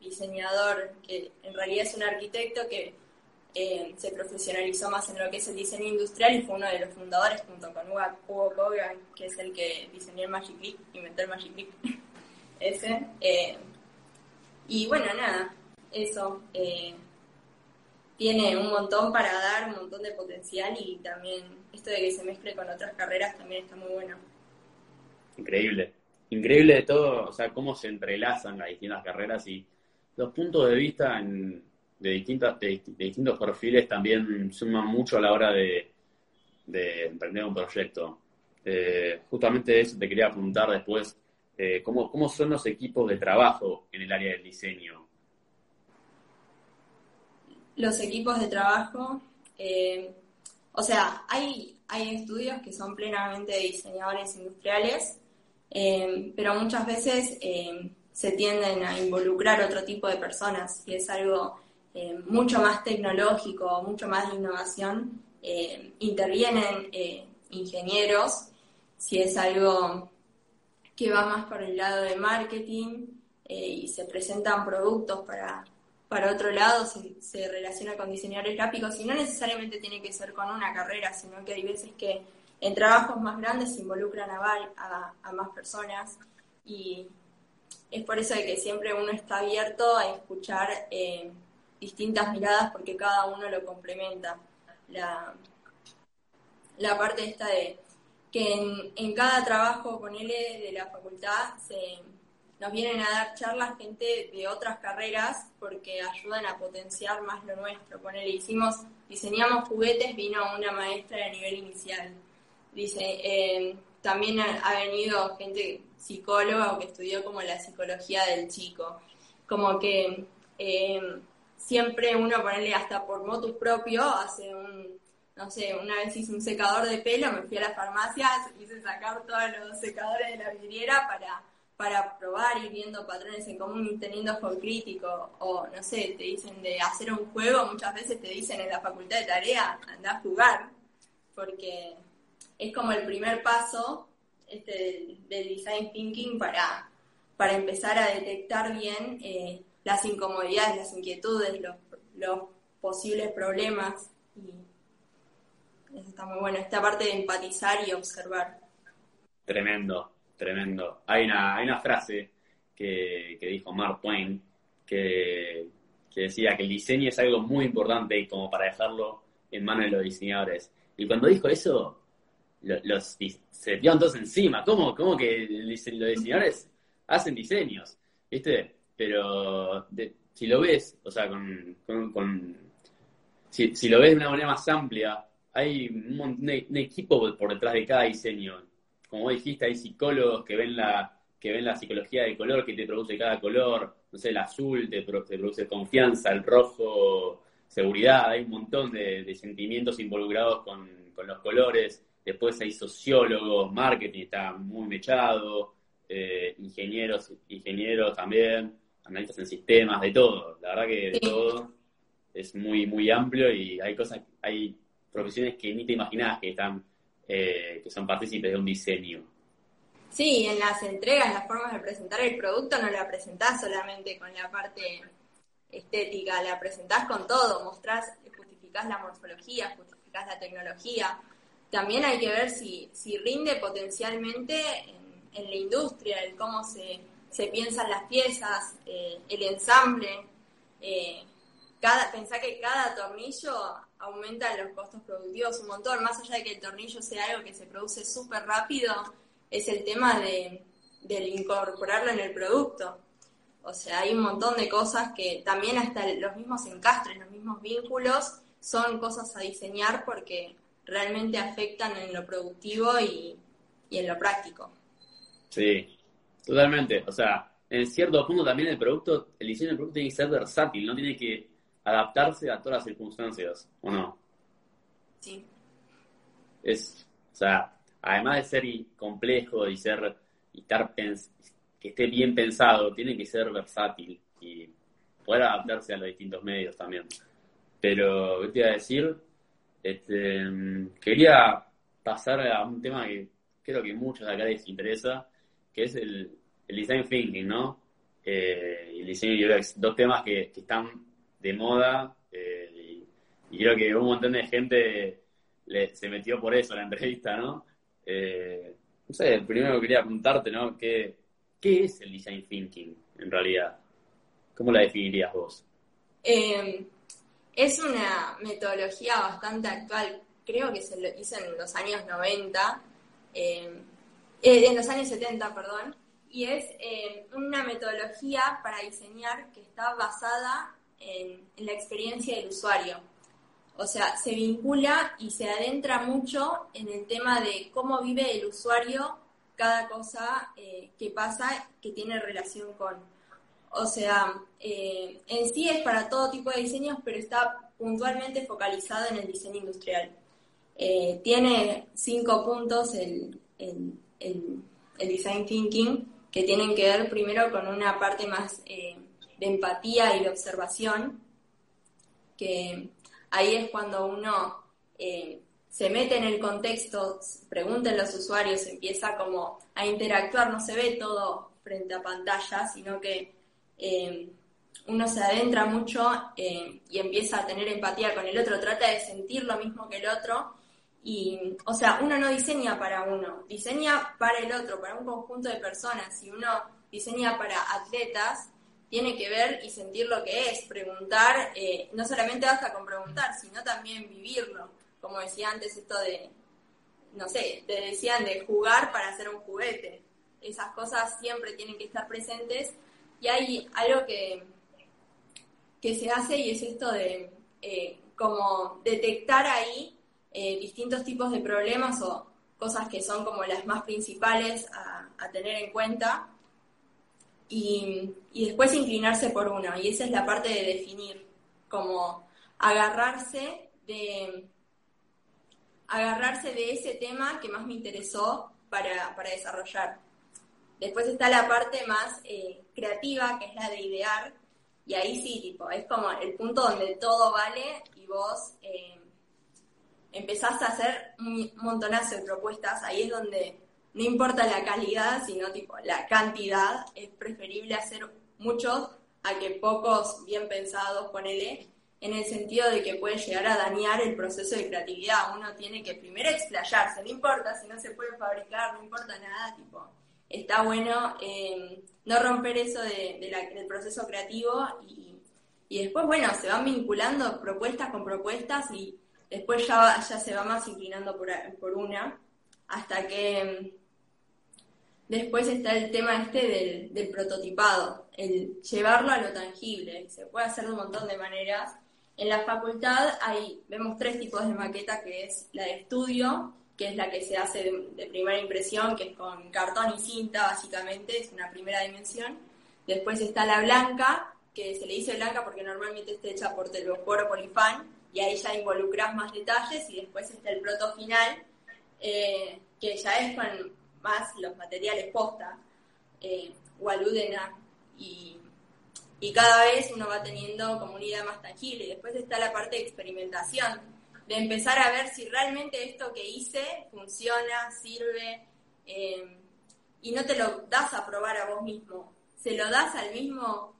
diseñador que en realidad es un arquitecto que eh, se profesionalizó más en lo que es el diseño industrial y fue uno de los fundadores junto con Hugo Kogan, que es el que diseñó el Magic Leap, inventó el Magic Leap, ese. Eh, y bueno, nada, eso eh, tiene un montón para dar, un montón de potencial y también esto de que se mezcle con otras carreras también está muy bueno. Increíble, increíble de todo, o sea, cómo se entrelazan las distintas carreras y los puntos de vista de, distintas, de, distintos perfiles también suman mucho a la hora de, emprender un proyecto. Eh, justamente eso te quería preguntar después, eh, ¿cómo, ¿cómo son los equipos de trabajo en el área del diseño? Los equipos de trabajo, eh, o sea, hay, hay estudios que son plenamente diseñadores industriales, pero muchas veces se tienden a involucrar otro tipo de personas y es algo eh, mucho más tecnológico, mucho más de innovación, eh, intervienen eh, ingenieros, si es algo que va más por el lado de marketing y se presentan productos para, para otro lado, se, relaciona con diseñadores gráficos y no necesariamente tiene que ser con una carrera, sino que hay veces que en trabajos más grandes se involucran a, más personas y es por eso de que siempre uno está abierto a escuchar distintas miradas porque cada uno lo complementa. La, la parte esta de que en, en cada trabajo, con él de la facultad, se, nos vienen a dar charlas gente de otras carreras porque ayudan a potenciar más lo nuestro. Ponele, hicimos, diseñamos juguetes, vino una maestra de nivel inicial. Dice, eh, también ha, venido gente psicóloga o que estudió como la psicología del chico. Como que eh, siempre uno ponerle hasta por motus propio, hace un, no sé, una vez hice un secador de pelo, me fui a la farmacia, hice sacar todos los secadores de la vidriera para, para probar, ir viendo patrones en común y teniendo ojo crítico, o no sé, te dicen de hacer un juego, muchas veces te dicen en la facultad de tarea, anda a jugar, porque es como el primer paso este, del, design thinking para, para empezar a detectar bien eh, las incomodidades, las inquietudes, los, posibles problemas. Y está muy bueno, esta parte de empatizar y observar. Tremendo, tremendo. Hay una, hay una frase que, que dijo Mark Twain, que, decía que el diseño es algo muy importante como para dejarlo en manos de los diseñadores. Y cuando dijo eso, los, se tiraron todos encima. ¿Cómo, cómo que los diseñadores hacen diseños? ¿Viste? Pero si lo ves, o sea, con, con, si, si, lo ves de una manera más amplia, hay un, un, equipo por detrás de cada diseño. Como dijiste, hay psicólogos que ven la que ven la psicología del color que te produce cada color, no sé, el azul te, produce confianza, el rojo seguridad, hay un montón de, sentimientos involucrados con, los colores, después hay sociólogos, marketing está muy mechado, eh, ingenieros, ingenieros también, analistas en sistemas, de todo, la verdad que de todo. Es muy, muy amplio y hay cosas, hay profesiones que ni te imaginás que están, eh, que son partícipes de un diseño. Sí, en las entregas, las formas de presentar el producto no la presentás solamente con la parte estética, la presentás con todo, mostrás, justificás la morfología, justificás la tecnología. También hay que ver si, si rinde potencialmente en, la industria, el cómo se, se piensan las piezas, eh, el ensamble. Eh, cada, pensá que cada tornillo aumenta los costos productivos un montón, más allá de que el tornillo sea algo que se produce súper rápido, es el tema de, incorporarlo en el producto. O sea, hay un montón de cosas que también hasta los mismos encastres, los mismos vínculos, son cosas a diseñar porque realmente afectan en lo productivo y, en lo práctico. Sí, totalmente. O sea, en cierto punto también el producto, el diseño del producto tiene que ser versátil, no tiene que adaptarse a todas las circunstancias, ¿o no? Sí. Es, o sea, además de ser complejo y ser y estar que esté bien pensado, tiene que ser versátil y poder adaptarse a los distintos medios también. Pero, ¿qué te iba a decir? Este, quería pasar a un tema que creo que muchos de acá les interesa, que es el, design thinking, ¿no? Eh, y el diseño UX, dos temas que, están de moda eh, y, creo que un montón de gente se metió por eso a la entrevista, ¿no? Eh, no sé, primero quería preguntarte, ¿no? ¿Qué, ¿Qué es el design thinking en realidad? ¿Cómo la definirías vos? Em, es una metodología bastante actual, creo que se lo hizo en los años 90, em, eh, en los años 70, perdón, y es em, una metodología para diseñar que está basada en la experiencia del usuario. O sea, se vincula y se adentra mucho en el tema de cómo vive el usuario cada cosa eh, que pasa que tiene relación con. O sea, eh, en sí es para todo tipo de diseños, pero está puntualmente focalizado en el diseño industrial. Eh, tiene cinco puntos el, el, design thinking que tienen que ver primero con una parte más de empatía y de observación, que ahí es cuando uno eh, se mete en el contexto, pregunta a los usuarios, empieza como a interactuar, no se ve todo frente a pantalla, sino que eh, uno se adentra mucho eh, y empieza a tener empatía con el otro, trata de sentir lo mismo que el otro. Y, o sea, uno no diseña para uno, diseña para el otro, para un conjunto de personas. Si uno diseña para atletas, tiene que ver y sentir lo que es, preguntar, eh, no solamente basta con preguntar, sino también vivirlo. Como decía antes, esto de, no sé, te decían de jugar para hacer un juguete. Esas cosas siempre tienen que estar presentes y hay algo que, que se hace y es esto de eh, como detectar ahí eh, distintos tipos de problemas o cosas que son como las más principales a tener en cuenta y, después inclinarse por uno. Y esa es la parte de definir, como agarrarse de, agarrarse de ese tema que más me interesó para, desarrollar. Después está la parte más eh, creativa, que es la de idear, y ahí sí, tipo, es como el punto donde todo vale y vos eh, empezás a hacer un montonazo de propuestas, ahí es donde no importa la calidad, sino tipo la cantidad, es preferible hacer muchos a que pocos bien pensados, ponele, en el sentido de que puede llegar a dañar el proceso de creatividad. Uno tiene que primero explayarse, no importa si no se puede fabricar, no importa nada, tipo, está bueno eh, no romper eso del proceso creativo y, después, bueno, se van vinculando propuestas con propuestas y después ya, ya se va más inclinando por, por una, hasta que después está el tema este del, prototipado, el llevarlo a lo tangible, se puede hacer de un montón de maneras. En la facultad hay, vemos tres tipos de maqueta, que es la de estudio, que es la que se hace de, primera impresión, que es con cartón y cinta, básicamente, es una primera dimensión. Después está la blanca, que se le dice blanca porque normalmente está hecha por telgopor o polifan, y ahí ya involucras más detalles, y después está el proto final, eh, que ya es con más los materiales posta, eh, o aluden a, y, y cada vez uno va teniendo como una idea más tangible. Y después está la parte de experimentación, de empezar a ver si realmente esto que hice funciona, sirve, eh, y no te lo das a probar a vos mismo, se lo das al mismo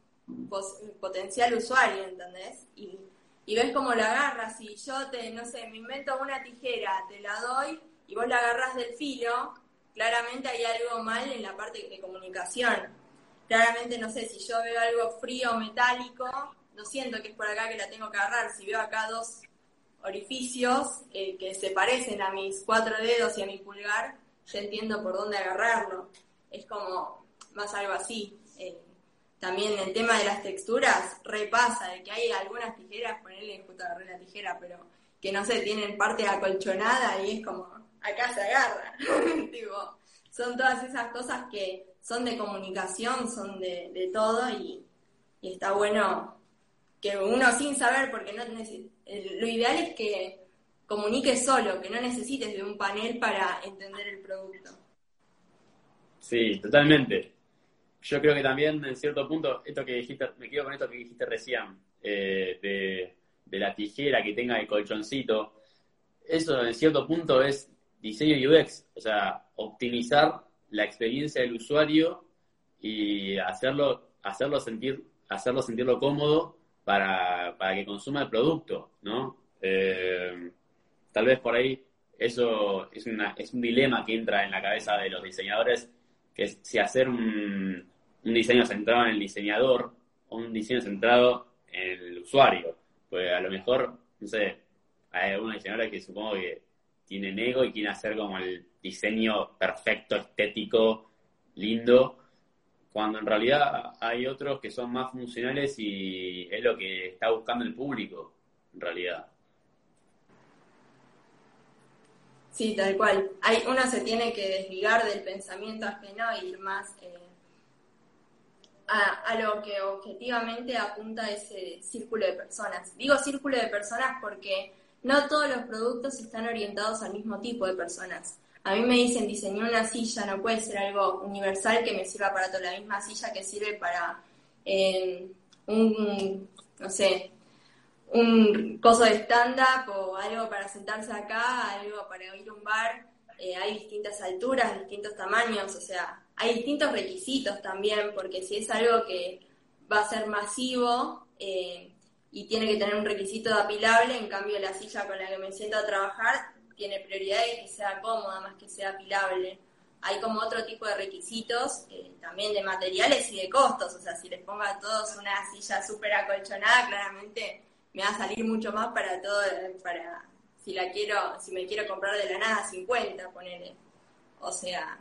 potencial usuario, ¿entendés? Y, y ves cómo lo agarras, y yo te, no sé, me invento una tijera, te la doy, y vos la agarras del filo, claramente hay algo mal en la parte de comunicación. Claramente, no sé, si yo veo algo frío metálico, no siento que es por acá que la tengo que agarrar. Si veo acá dos orificios eh, que se parecen a mis cuatro dedos y a mi pulgar, ya entiendo por dónde agarrarlo. Es como más algo así. Eh, también el tema de las texturas repasa, de que hay algunas tijeras, ponerle justo agarré la tijera, pero que no sé, tienen parte acolchonada y es como, acá se agarra. son todas esas cosas que son de comunicación, son de, todo y, está bueno que uno sin saber, porque no lo ideal es que comuniques solo, que no necesites de un panel para entender el producto. Sí, totalmente. Yo creo que también, en cierto punto, esto que dijiste, me quedo con esto que dijiste recién, eh, de, de, la tijera que tenga el colchoncito, eso en cierto punto es diseño UX, o sea, optimizar la experiencia del usuario y hacerlo, hacerlo sentir, hacerlo sentirlo cómodo para, para que consuma el producto, ¿no? Eh, tal vez por ahí eso es, una, es un dilema que entra en la cabeza de los diseñadores, que es si hacer un, un diseño centrado en el diseñador o un diseño centrado en el usuario. Pues a lo mejor, no sé, hay algunos diseñadores que supongo que tienen ego y quieren hacer como el diseño perfecto, estético, lindo, cuando en realidad hay otros que son más funcionales y es lo que está buscando el público, en realidad. Sí, tal cual. Hay, uno se tiene que desligar del pensamiento ajeno e ir más eh, a, a, lo que objetivamente apunta ese círculo de personas. Digo círculo de personas porque no todos los productos están orientados al mismo tipo de personas. A mí me dicen diseñar una silla, no puede ser algo universal que me sirva para toda la misma silla que sirve para eh, un, no sé, un coso de stand-up o algo para sentarse acá, algo para ir a un bar. Eh, hay distintas alturas, distintos tamaños, o sea, hay distintos requisitos también, porque si es algo que va a ser masivo eh, y tiene que tener un requisito de apilable, en cambio la silla con la que me siento a trabajar tiene prioridad de que sea cómoda más que sea apilable. Hay como otro tipo de requisitos, eh, también de materiales y de costos. O sea, si les pongo a todos una silla súper acolchonada, claramente me va a salir mucho más para todo, para si la quiero, si me quiero comprar de la nada 50, ponele. O sea,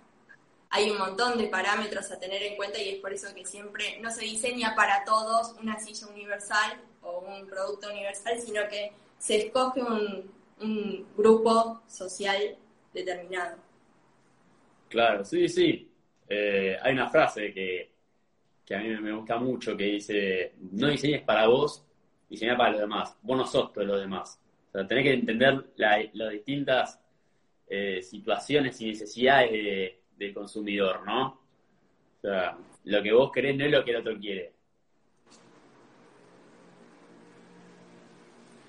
hay un montón de parámetros a tener en cuenta y es por eso que siempre no se diseña para todos una silla universal o un producto universal, sino que se escoge un, grupo social determinado. Claro, sí, sí. Eh, hay una frase que, que, a mí me gusta mucho que dice, no diseñes para vos, diseña para los demás. Vos no sos todos los demás. O sea, tenés que entender las distintas eh, situaciones y necesidades del consumidor, ¿no? O sea, lo que vos querés no es lo que el otro quiere.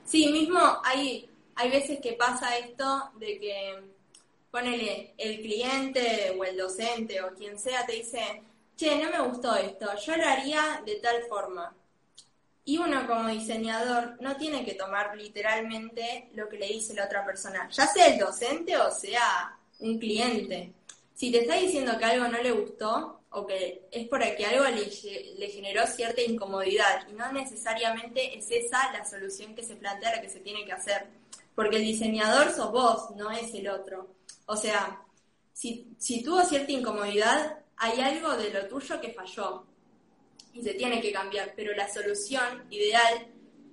Sí, mismo hay hay veces que pasa esto de que, ponele, el cliente o el docente o quien sea te dice, che, no me gustó esto, yo lo haría de tal forma. Y uno como diseñador no tiene que tomar literalmente lo que le dice la otra persona, ya sea el docente o sea un cliente. Si te está diciendo que algo no le gustó o que es porque algo le, le generó cierta incomodidad y no necesariamente es esa la solución que se plantea, la que se tiene que hacer. Porque el diseñador sos vos, no es el otro. O sea, si, si tuvo cierta incomodidad, hay algo de lo tuyo que falló y se tiene que cambiar, pero la solución ideal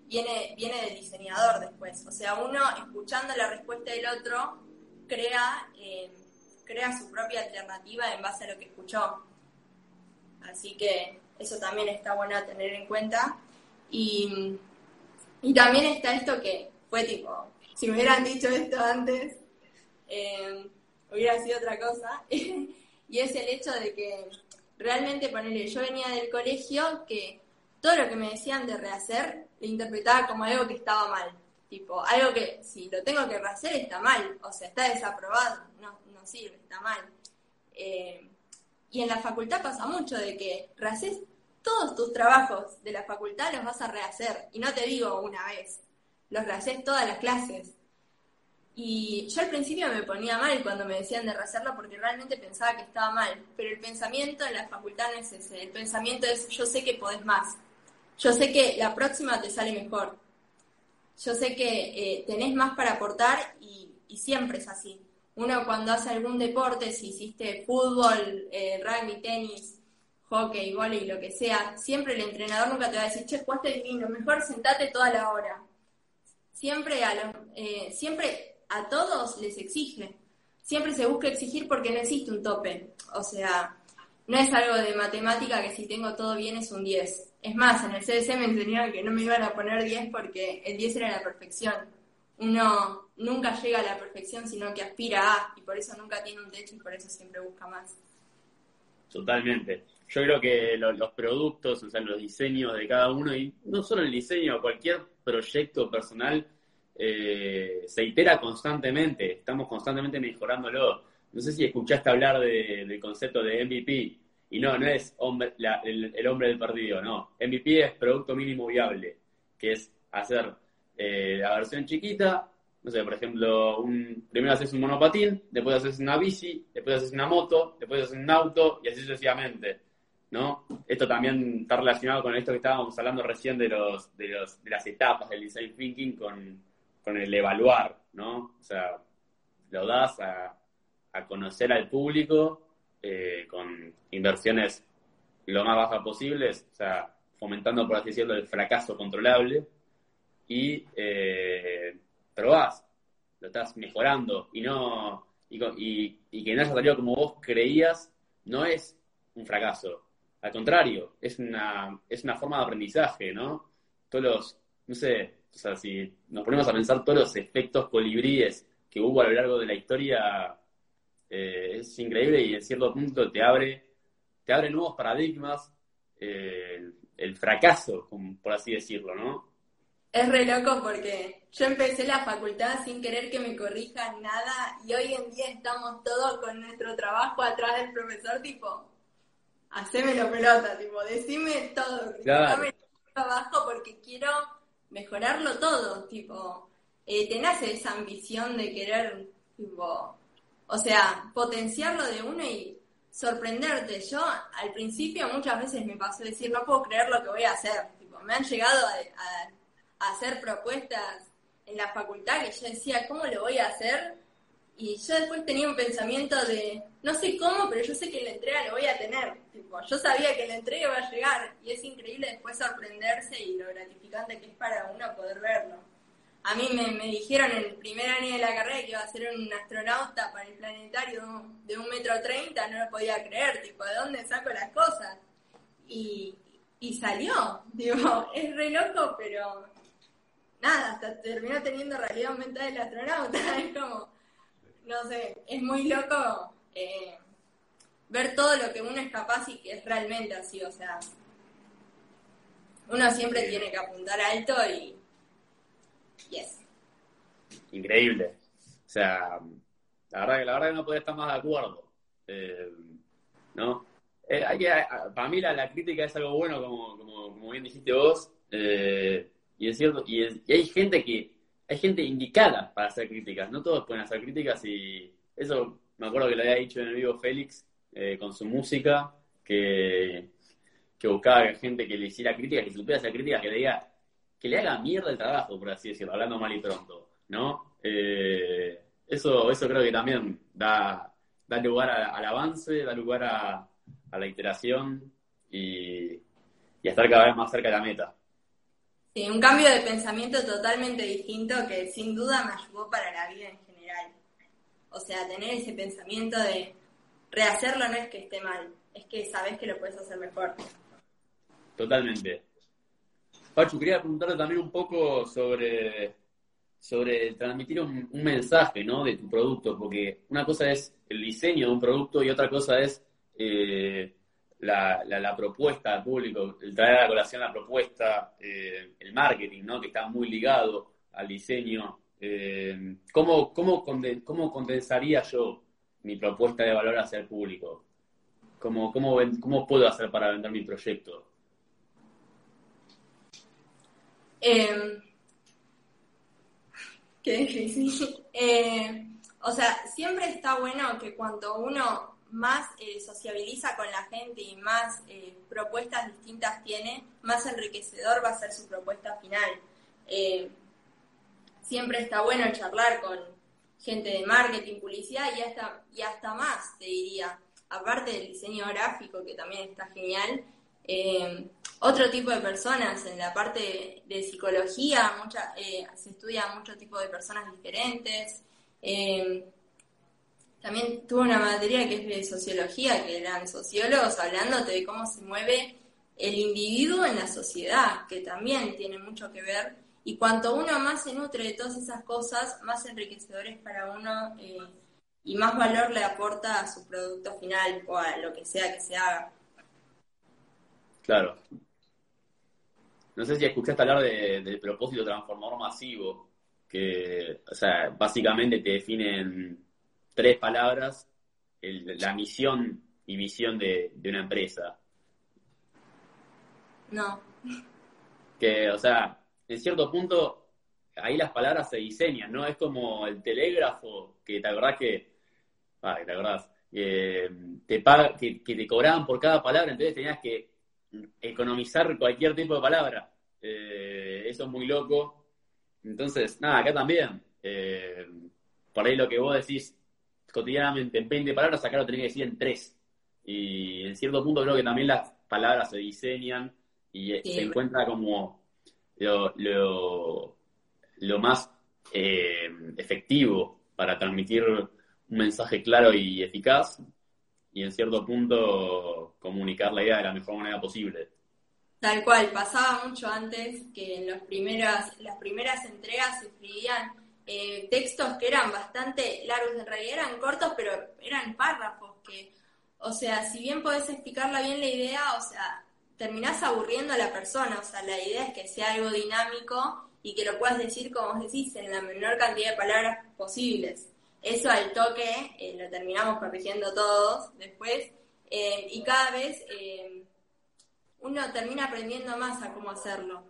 viene, viene del diseñador después. O sea, uno escuchando la respuesta del otro crea, eh, crea su propia alternativa en base a lo que escuchó. Así que eso también está bueno tener en cuenta. Y, y también está esto que fue tipo, si me hubieran dicho esto antes, eh, hubiera sido otra cosa. y es el hecho de que realmente, ponele, yo venía del colegio que todo lo que me decían de rehacer lo interpretaba como algo que estaba mal. Tipo, algo que si lo tengo que rehacer está mal, o sea, está desaprobado, no sirve, está mal. Eh, y en la facultad pasa mucho de que rehaces todos tus trabajos de la facultad, los vas a rehacer. Y no te digo una vez, los rehaces todas las clases. Y yo al principio me ponía mal cuando me decían de rehacerlo porque realmente pensaba que estaba mal. Pero el pensamiento en la facultad no es ese. El pensamiento es yo sé que podés más. Yo sé que la próxima te sale mejor. Yo sé que eh, tenés más para aportar y, siempre es así. Uno cuando hace algún deporte, si hiciste fútbol, eh, rugby, tenis, hockey, volei, lo que sea, siempre el entrenador nunca te va a decir, che, jugaste divino, mejor sentate toda la hora. Siempre, a los, eh, siempre a todos les exige. Siempre se busca exigir porque no existe un tope. O sea, no es algo de matemática que si tengo todo bien es un 10. Es más, en el CDC me enseñaron que no me iban a poner 10 porque el 10 era la perfección. Uno nunca llega a la perfección, sino que aspira a, y por eso nunca tiene un techo y por eso siempre busca más. Totalmente. Yo creo que los productos, o sea, los diseños de cada uno, y no solo el diseño, cualquier proyecto personal, eh, se itera constantemente, estamos constantemente mejorándolo. No sé si escuchaste hablar del concepto de MVP, y no, no es hombre, el, hombre del partido, no. MVP es producto mínimo viable, que es hacer eh, la versión chiquita, no sé, por ejemplo, un, primero haces un monopatín, después haces una bici, después haces una moto, después haces un auto y así sucesivamente. ¿no? Esto también está relacionado con esto que estábamos hablando recién de, los, de, los, de las etapas del design thinking con, con el evaluar, ¿no? O sea, lo das a, conocer al público eh, con inversiones lo más bajas posibles, o sea, fomentando, por así decirlo, el fracaso controlable y eh, probás, lo estás mejorando y no y, que no haya salido como vos creías, no es un fracaso. Al contrario, es una, es una forma de aprendizaje, ¿no? Todos los, no sé, o sea, si nos ponemos a pensar todos los efectos colibríes que hubo a lo largo de la historia, eh, es increíble y en cierto punto te abre, te abre nuevos paradigmas, eh, el, fracaso, por así decirlo, ¿no? Es re loco porque yo empecé la facultad sin querer que me corrijan nada y hoy en día estamos todos con nuestro trabajo atrás del profesor, tipo, hacémelo pelota, tipo, decime todo, claro. abajo porque quiero mejorarlo todo, tipo, eh, te nace esa ambición de querer, tipo, o sea, potenciarlo de uno y sorprenderte. Yo al principio muchas veces me pasó decir, no puedo creer lo que voy a hacer, tipo, me han llegado a, hacer propuestas en la facultad que yo decía, ¿cómo lo voy a hacer? Y yo después tenía un pensamiento de, no sé cómo, pero yo sé que la entrega lo voy a tener. Tipo, yo sabía que la entrega iba a llegar y es increíble después sorprenderse y lo gratificante que es para uno poder verlo. A mí me, me dijeron en el primer año de la carrera que iba a ser un astronauta para el planetario de un metro treinta, no lo podía creer, tipo, ¿de dónde saco las cosas? Y, y salió, digo, es re loco, pero nada, hasta terminó teniendo realidad aumentada el astronauta, es como no sé, es muy loco eh, ver todo lo que uno es capaz y que es realmente así, o sea, uno siempre tiene que apuntar alto y yes. Increíble. O sea, la verdad que la verdad que no podía estar más de acuerdo. Eh, ¿No? Eh, hay que, para mí la, crítica es algo bueno, como, como, bien dijiste vos, y es cierto, y hay gente que hay gente indicada para hacer críticas. No todos pueden hacer críticas y eso me acuerdo que lo había dicho en el vivo Félix, eh, con su música, que, que buscaba gente que le hiciera críticas, que supiera hacer críticas, que le diga, que le haga mierda el trabajo, por así decirlo, hablando mal y pronto, ¿no? Eh, eso, eso creo que también da, da lugar al avance, da lugar a, la iteración y, y a estar cada vez más cerca de la meta. Un cambio de pensamiento totalmente distinto que sin duda me ayudó para la vida en general. O sea, tener ese pensamiento de rehacerlo no es que esté mal, es que sabes que lo puedes hacer mejor. Totalmente. Pachu, quería preguntarte también un poco sobre, sobre transmitir un, mensaje ¿no? de tu producto, porque una cosa es el diseño de un producto y otra cosa es eh, la, la, propuesta al público, el traer a la colación la propuesta, eh, el marketing, ¿no? que está muy ligado al diseño. Eh, ¿cómo, cómo, ¿Cómo condensaría yo mi propuesta de valor hacia el público? ¿Cómo, cómo, cómo puedo hacer para vender mi proyecto? Eh, qué difícil. Eh, o sea, siempre está bueno que cuando uno más eh, sociabiliza con la gente y más eh, propuestas distintas tiene, más enriquecedor va a ser su propuesta final. Eh, siempre está bueno charlar con gente de marketing, publicidad y hasta, y hasta más, te diría. Aparte del diseño gráfico, que también está genial, otro tipo de personas, en la parte de, psicología, se estudia mucho tipo de personas diferentes. También tuve una materia que es de sociología, que eran sociólogos hablándote de cómo se mueve el individuo en la sociedad, que también tiene mucho que ver. Y cuanto uno más se nutre de todas esas cosas, más enriquecedores para uno eh, y más valor le aporta a su producto final o a lo que sea que se haga. Claro. No sé si escuchaste hablar del propósito transformador masivo, que, o sea, básicamente te definen tres palabras la misión y visión de, una empresa. No. Que, o sea, en cierto punto, ahí las palabras se diseñan, ¿no? Es como el telégrafo, que te acordás que, ah, te acordás, que te, paga, que, te cobraban por cada palabra, entonces tenías que economizar cualquier tipo de palabra. Eh, eso es muy loco. Entonces, nada, acá también. Eh, por ahí lo que vos decís, cotidianamente en 20 palabras, acá lo tenés que decir en 3. Y en cierto punto creo que también las palabras se diseñan y eh, se encuentra como lo, lo, más eh, efectivo para transmitir un mensaje claro y eficaz y en cierto punto comunicar la idea de la mejor manera posible. Tal cual, pasaba mucho antes que en los primeras, las primeras entregas se escribían eh, textos que eran bastante largos, en realidad eran cortos, pero eran párrafos que, o sea, si bien podés explicarla bien la idea, o sea, terminás aburriendo a la persona, o sea, la idea es que sea algo dinámico y que lo puedas decir, como decís, en la menor cantidad de palabras posibles. Eso al toque eh, lo terminamos corrigiendo todos después eh, y cada vez uno termina aprendiendo más a cómo hacerlo.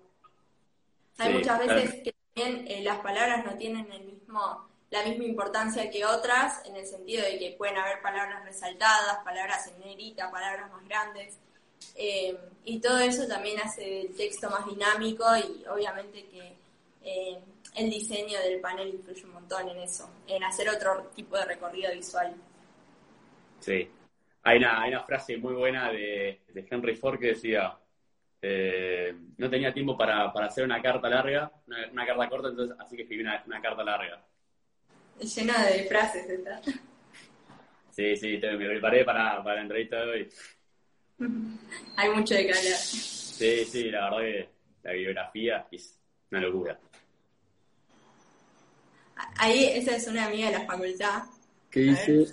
Hay muchas veces que eh, las palabras no tienen el mismo, la misma importancia que otras, en el sentido de que pueden haber palabras resaltadas, palabras en negrita, palabras más grandes. Eh, y todo eso también hace el texto más dinámico y obviamente que eh, el diseño del panel influye un montón en eso, en hacer otro tipo de recorrido visual. Sí, hay una, hay una frase muy buena de Henry Ford que decía, eh, no tenía tiempo para, hacer una carta larga, una, carta corta, entonces así que escribí una, carta larga. Llena de frases esta. Sí, sí, me preparé para, para la entrevista de hoy. Hay mucho de que hablar. Sí, sí, la verdad que la biografía es una locura. Ahí, esa es una amiga de la facultad. ¿Qué dice?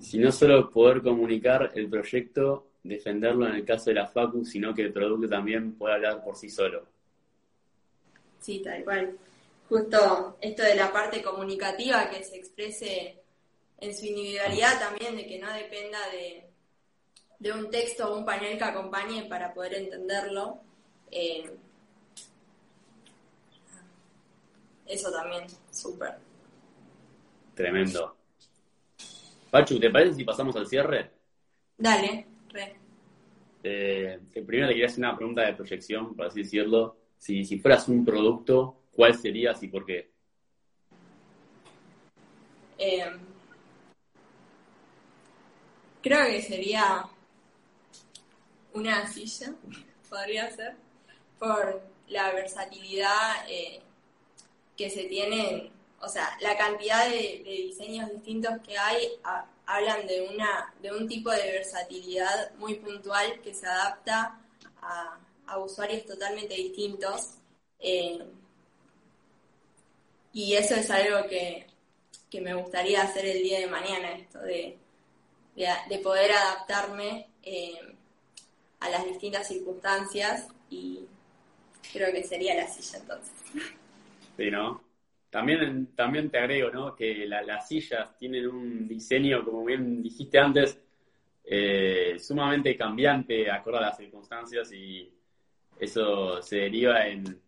Si no solo poder comunicar el proyecto defenderlo en el caso de la Facu, sino que el producto también puede hablar por sí solo. Sí, tal cual. Justo esto de la parte comunicativa que se exprese en su individualidad también, de que no dependa de, de un texto o un panel que acompañe para poder entenderlo. Eh, eso también, súper. Tremendo. Pachu, ¿te parece si pasamos al cierre? Dale, Eh, primero te quería hacer una pregunta de proyección, por así decirlo. Si, si fueras un producto, ¿cuál serías y por qué? Eh, creo que sería una silla, podría ser, por la versatilidad eh, que se tiene, o sea, la cantidad de, diseños distintos que hay hablan de una de un tipo de versatilidad muy puntual que se adapta a, usuarios totalmente distintos. Eh, y eso es algo que, me gustaría hacer el día de mañana, esto de, de, poder adaptarme eh, a las distintas circunstancias y creo que sería la silla entonces. Sí, ¿no? También, también te agrego, ¿no? Que las sillas tienen un diseño, como bien dijiste antes, eh, sumamente cambiante acorde a las circunstancias y eso se deriva en,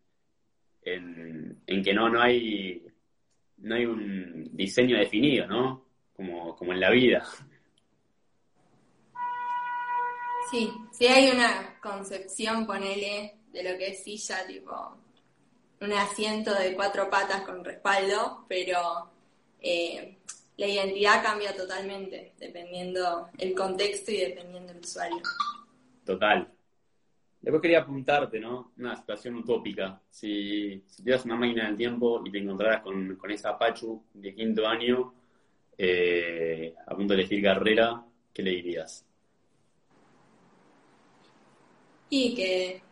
en, que no, no hay no hay un diseño definido, ¿no? Como, como en la vida. Sí, sí hay una concepción, ponele, de lo que es silla, tipo un asiento de cuatro patas con respaldo, pero eh, la identidad cambia totalmente dependiendo el contexto y dependiendo el usuario. Total. Después quería apuntarte, ¿no? Una situación utópica. Si, si tuvieras una máquina del tiempo y te encontraras con, con esa Pachu de quinto año, eh, a punto de elegir carrera, ¿qué le dirías? Y que,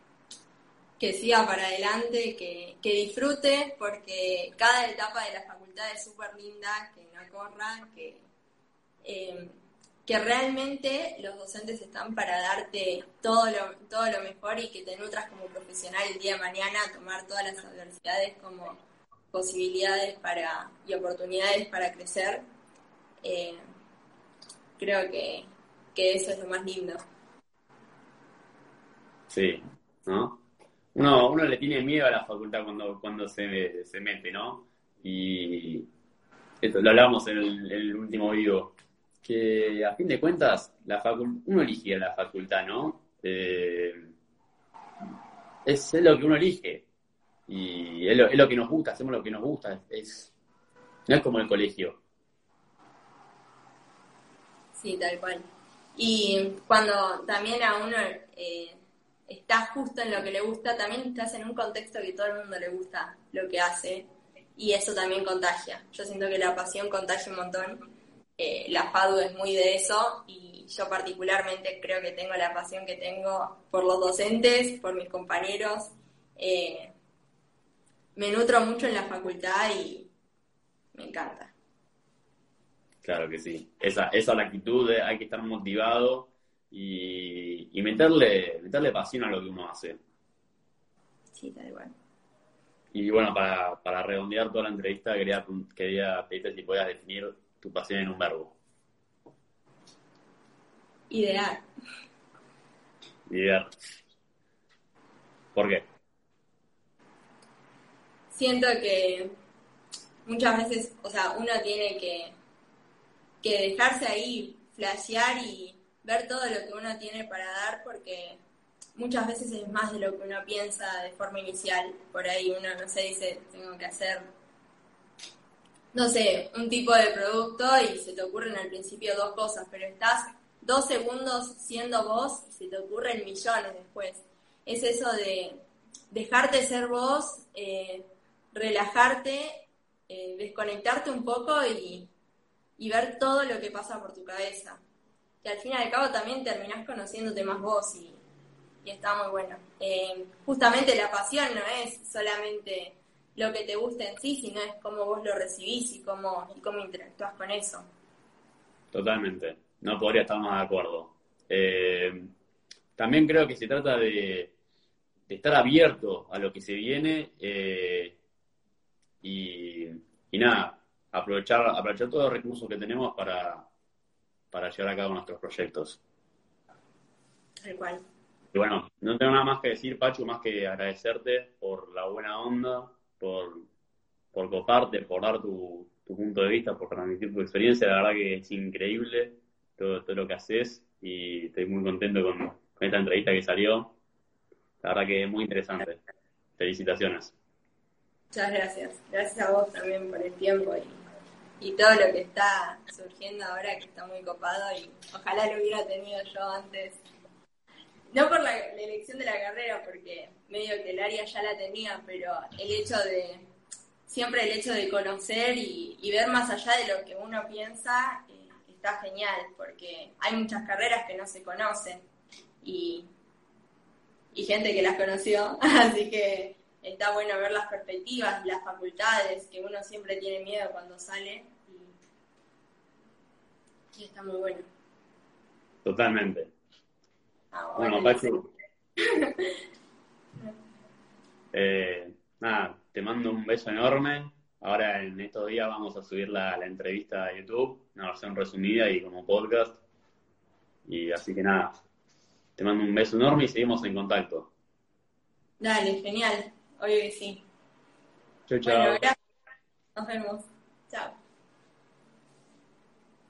que siga para adelante, que, que disfrute, porque cada etapa de la facultad es súper linda, que no corra, que, eh, que realmente los docentes están para darte todo lo, todo lo mejor y que te nutras como profesional el día de mañana, tomar todas las adversidades como posibilidades para y oportunidades para crecer. Eh, creo que, que eso es lo más lindo. Sí, ¿no? Uno, uno le tiene miedo a la facultad cuando, cuando se, se mete, ¿no? Y esto lo hablamos en el, último video, que a fin de cuentas la uno elige a la facultad, ¿no? Eh, es, lo que uno elige y es lo, que nos gusta, hacemos lo que nos gusta, es, no es como el colegio. Sí, tal cual. Y cuando también a uno eh, estás justo en lo que le gusta, también estás en un contexto que todo el mundo le gusta lo que hace y eso también contagia. Yo siento que la pasión contagia un montón. Eh, la FADU es muy de eso y yo particularmente creo que tengo la pasión que tengo por los docentes, por mis compañeros. Eh, me nutro mucho en la facultad y me encanta. Claro que sí. Esa, esa la actitud, hay que estar motivado y, meterle, meterle pasión a lo que uno hace. Sí, da igual. Y bueno, para, para redondear toda la entrevista, quería, quería pedirte si podías definir tu pasión en un verbo. Ideal. Ideal. ¿Por qué? Siento que muchas veces, o sea, uno tiene que, que dejarse ahí, flashear y ver todo lo que uno tiene para dar porque muchas veces es más de lo que uno piensa de forma inicial. Por ahí uno, no sé, dice, tengo que hacer, no sé, un tipo de producto y se te ocurren al principio dos cosas, pero estás dos segundos siendo vos y se te ocurren millones después. Es eso de dejarte ser vos, eh, relajarte, eh, desconectarte un poco y, y ver todo lo que pasa por tu cabeza que al fin y al cabo también terminás conociéndote más vos y, está muy bueno. Eh, justamente la pasión no es solamente lo que te gusta en sí, sino es cómo vos lo recibís y cómo, y cómo interactúas con eso. Totalmente, no podría estar más de acuerdo. Eh, también creo que se trata de, estar abierto a lo que se viene eh, y, y, nada, aprovechar, aprovechar todos los recursos que tenemos para, para llevar a cabo nuestros proyectos. Tal cual. Y bueno, no tengo nada más que decir, Pachu, más que agradecerte por la buena onda, por, por coparte, por dar tu, tu punto de vista, por transmitir tu experiencia. La verdad que es increíble todo, todo lo que haces y estoy muy contento con, con esta entrevista que salió. La verdad que es muy interesante. Felicitaciones. Muchas gracias. Gracias a vos también por el tiempo y, y todo lo que está surgiendo ahora, que está muy copado y ojalá lo hubiera tenido yo antes. No por la, elección de la carrera, porque medio que el área ya la tenía, pero el hecho de, siempre el hecho de conocer y, ver más allá de lo que uno piensa, eh, está genial, porque hay muchas carreras que no se conocen y, y gente que las conoció, así que está bueno ver las perspectivas, las facultades, que uno siempre tiene miedo cuando sale. Y, está muy bueno. Totalmente. Ah, bueno, Pachu. eh, nada, te mando un beso enorme. Ahora en estos días vamos a subir la, la entrevista a YouTube, una versión resumida y como podcast. Y así que nada, te mando un beso enorme y seguimos en contacto. Dale, genial. Que sí. Chau, chao. Bueno, gracias. Nos vemos. Chao.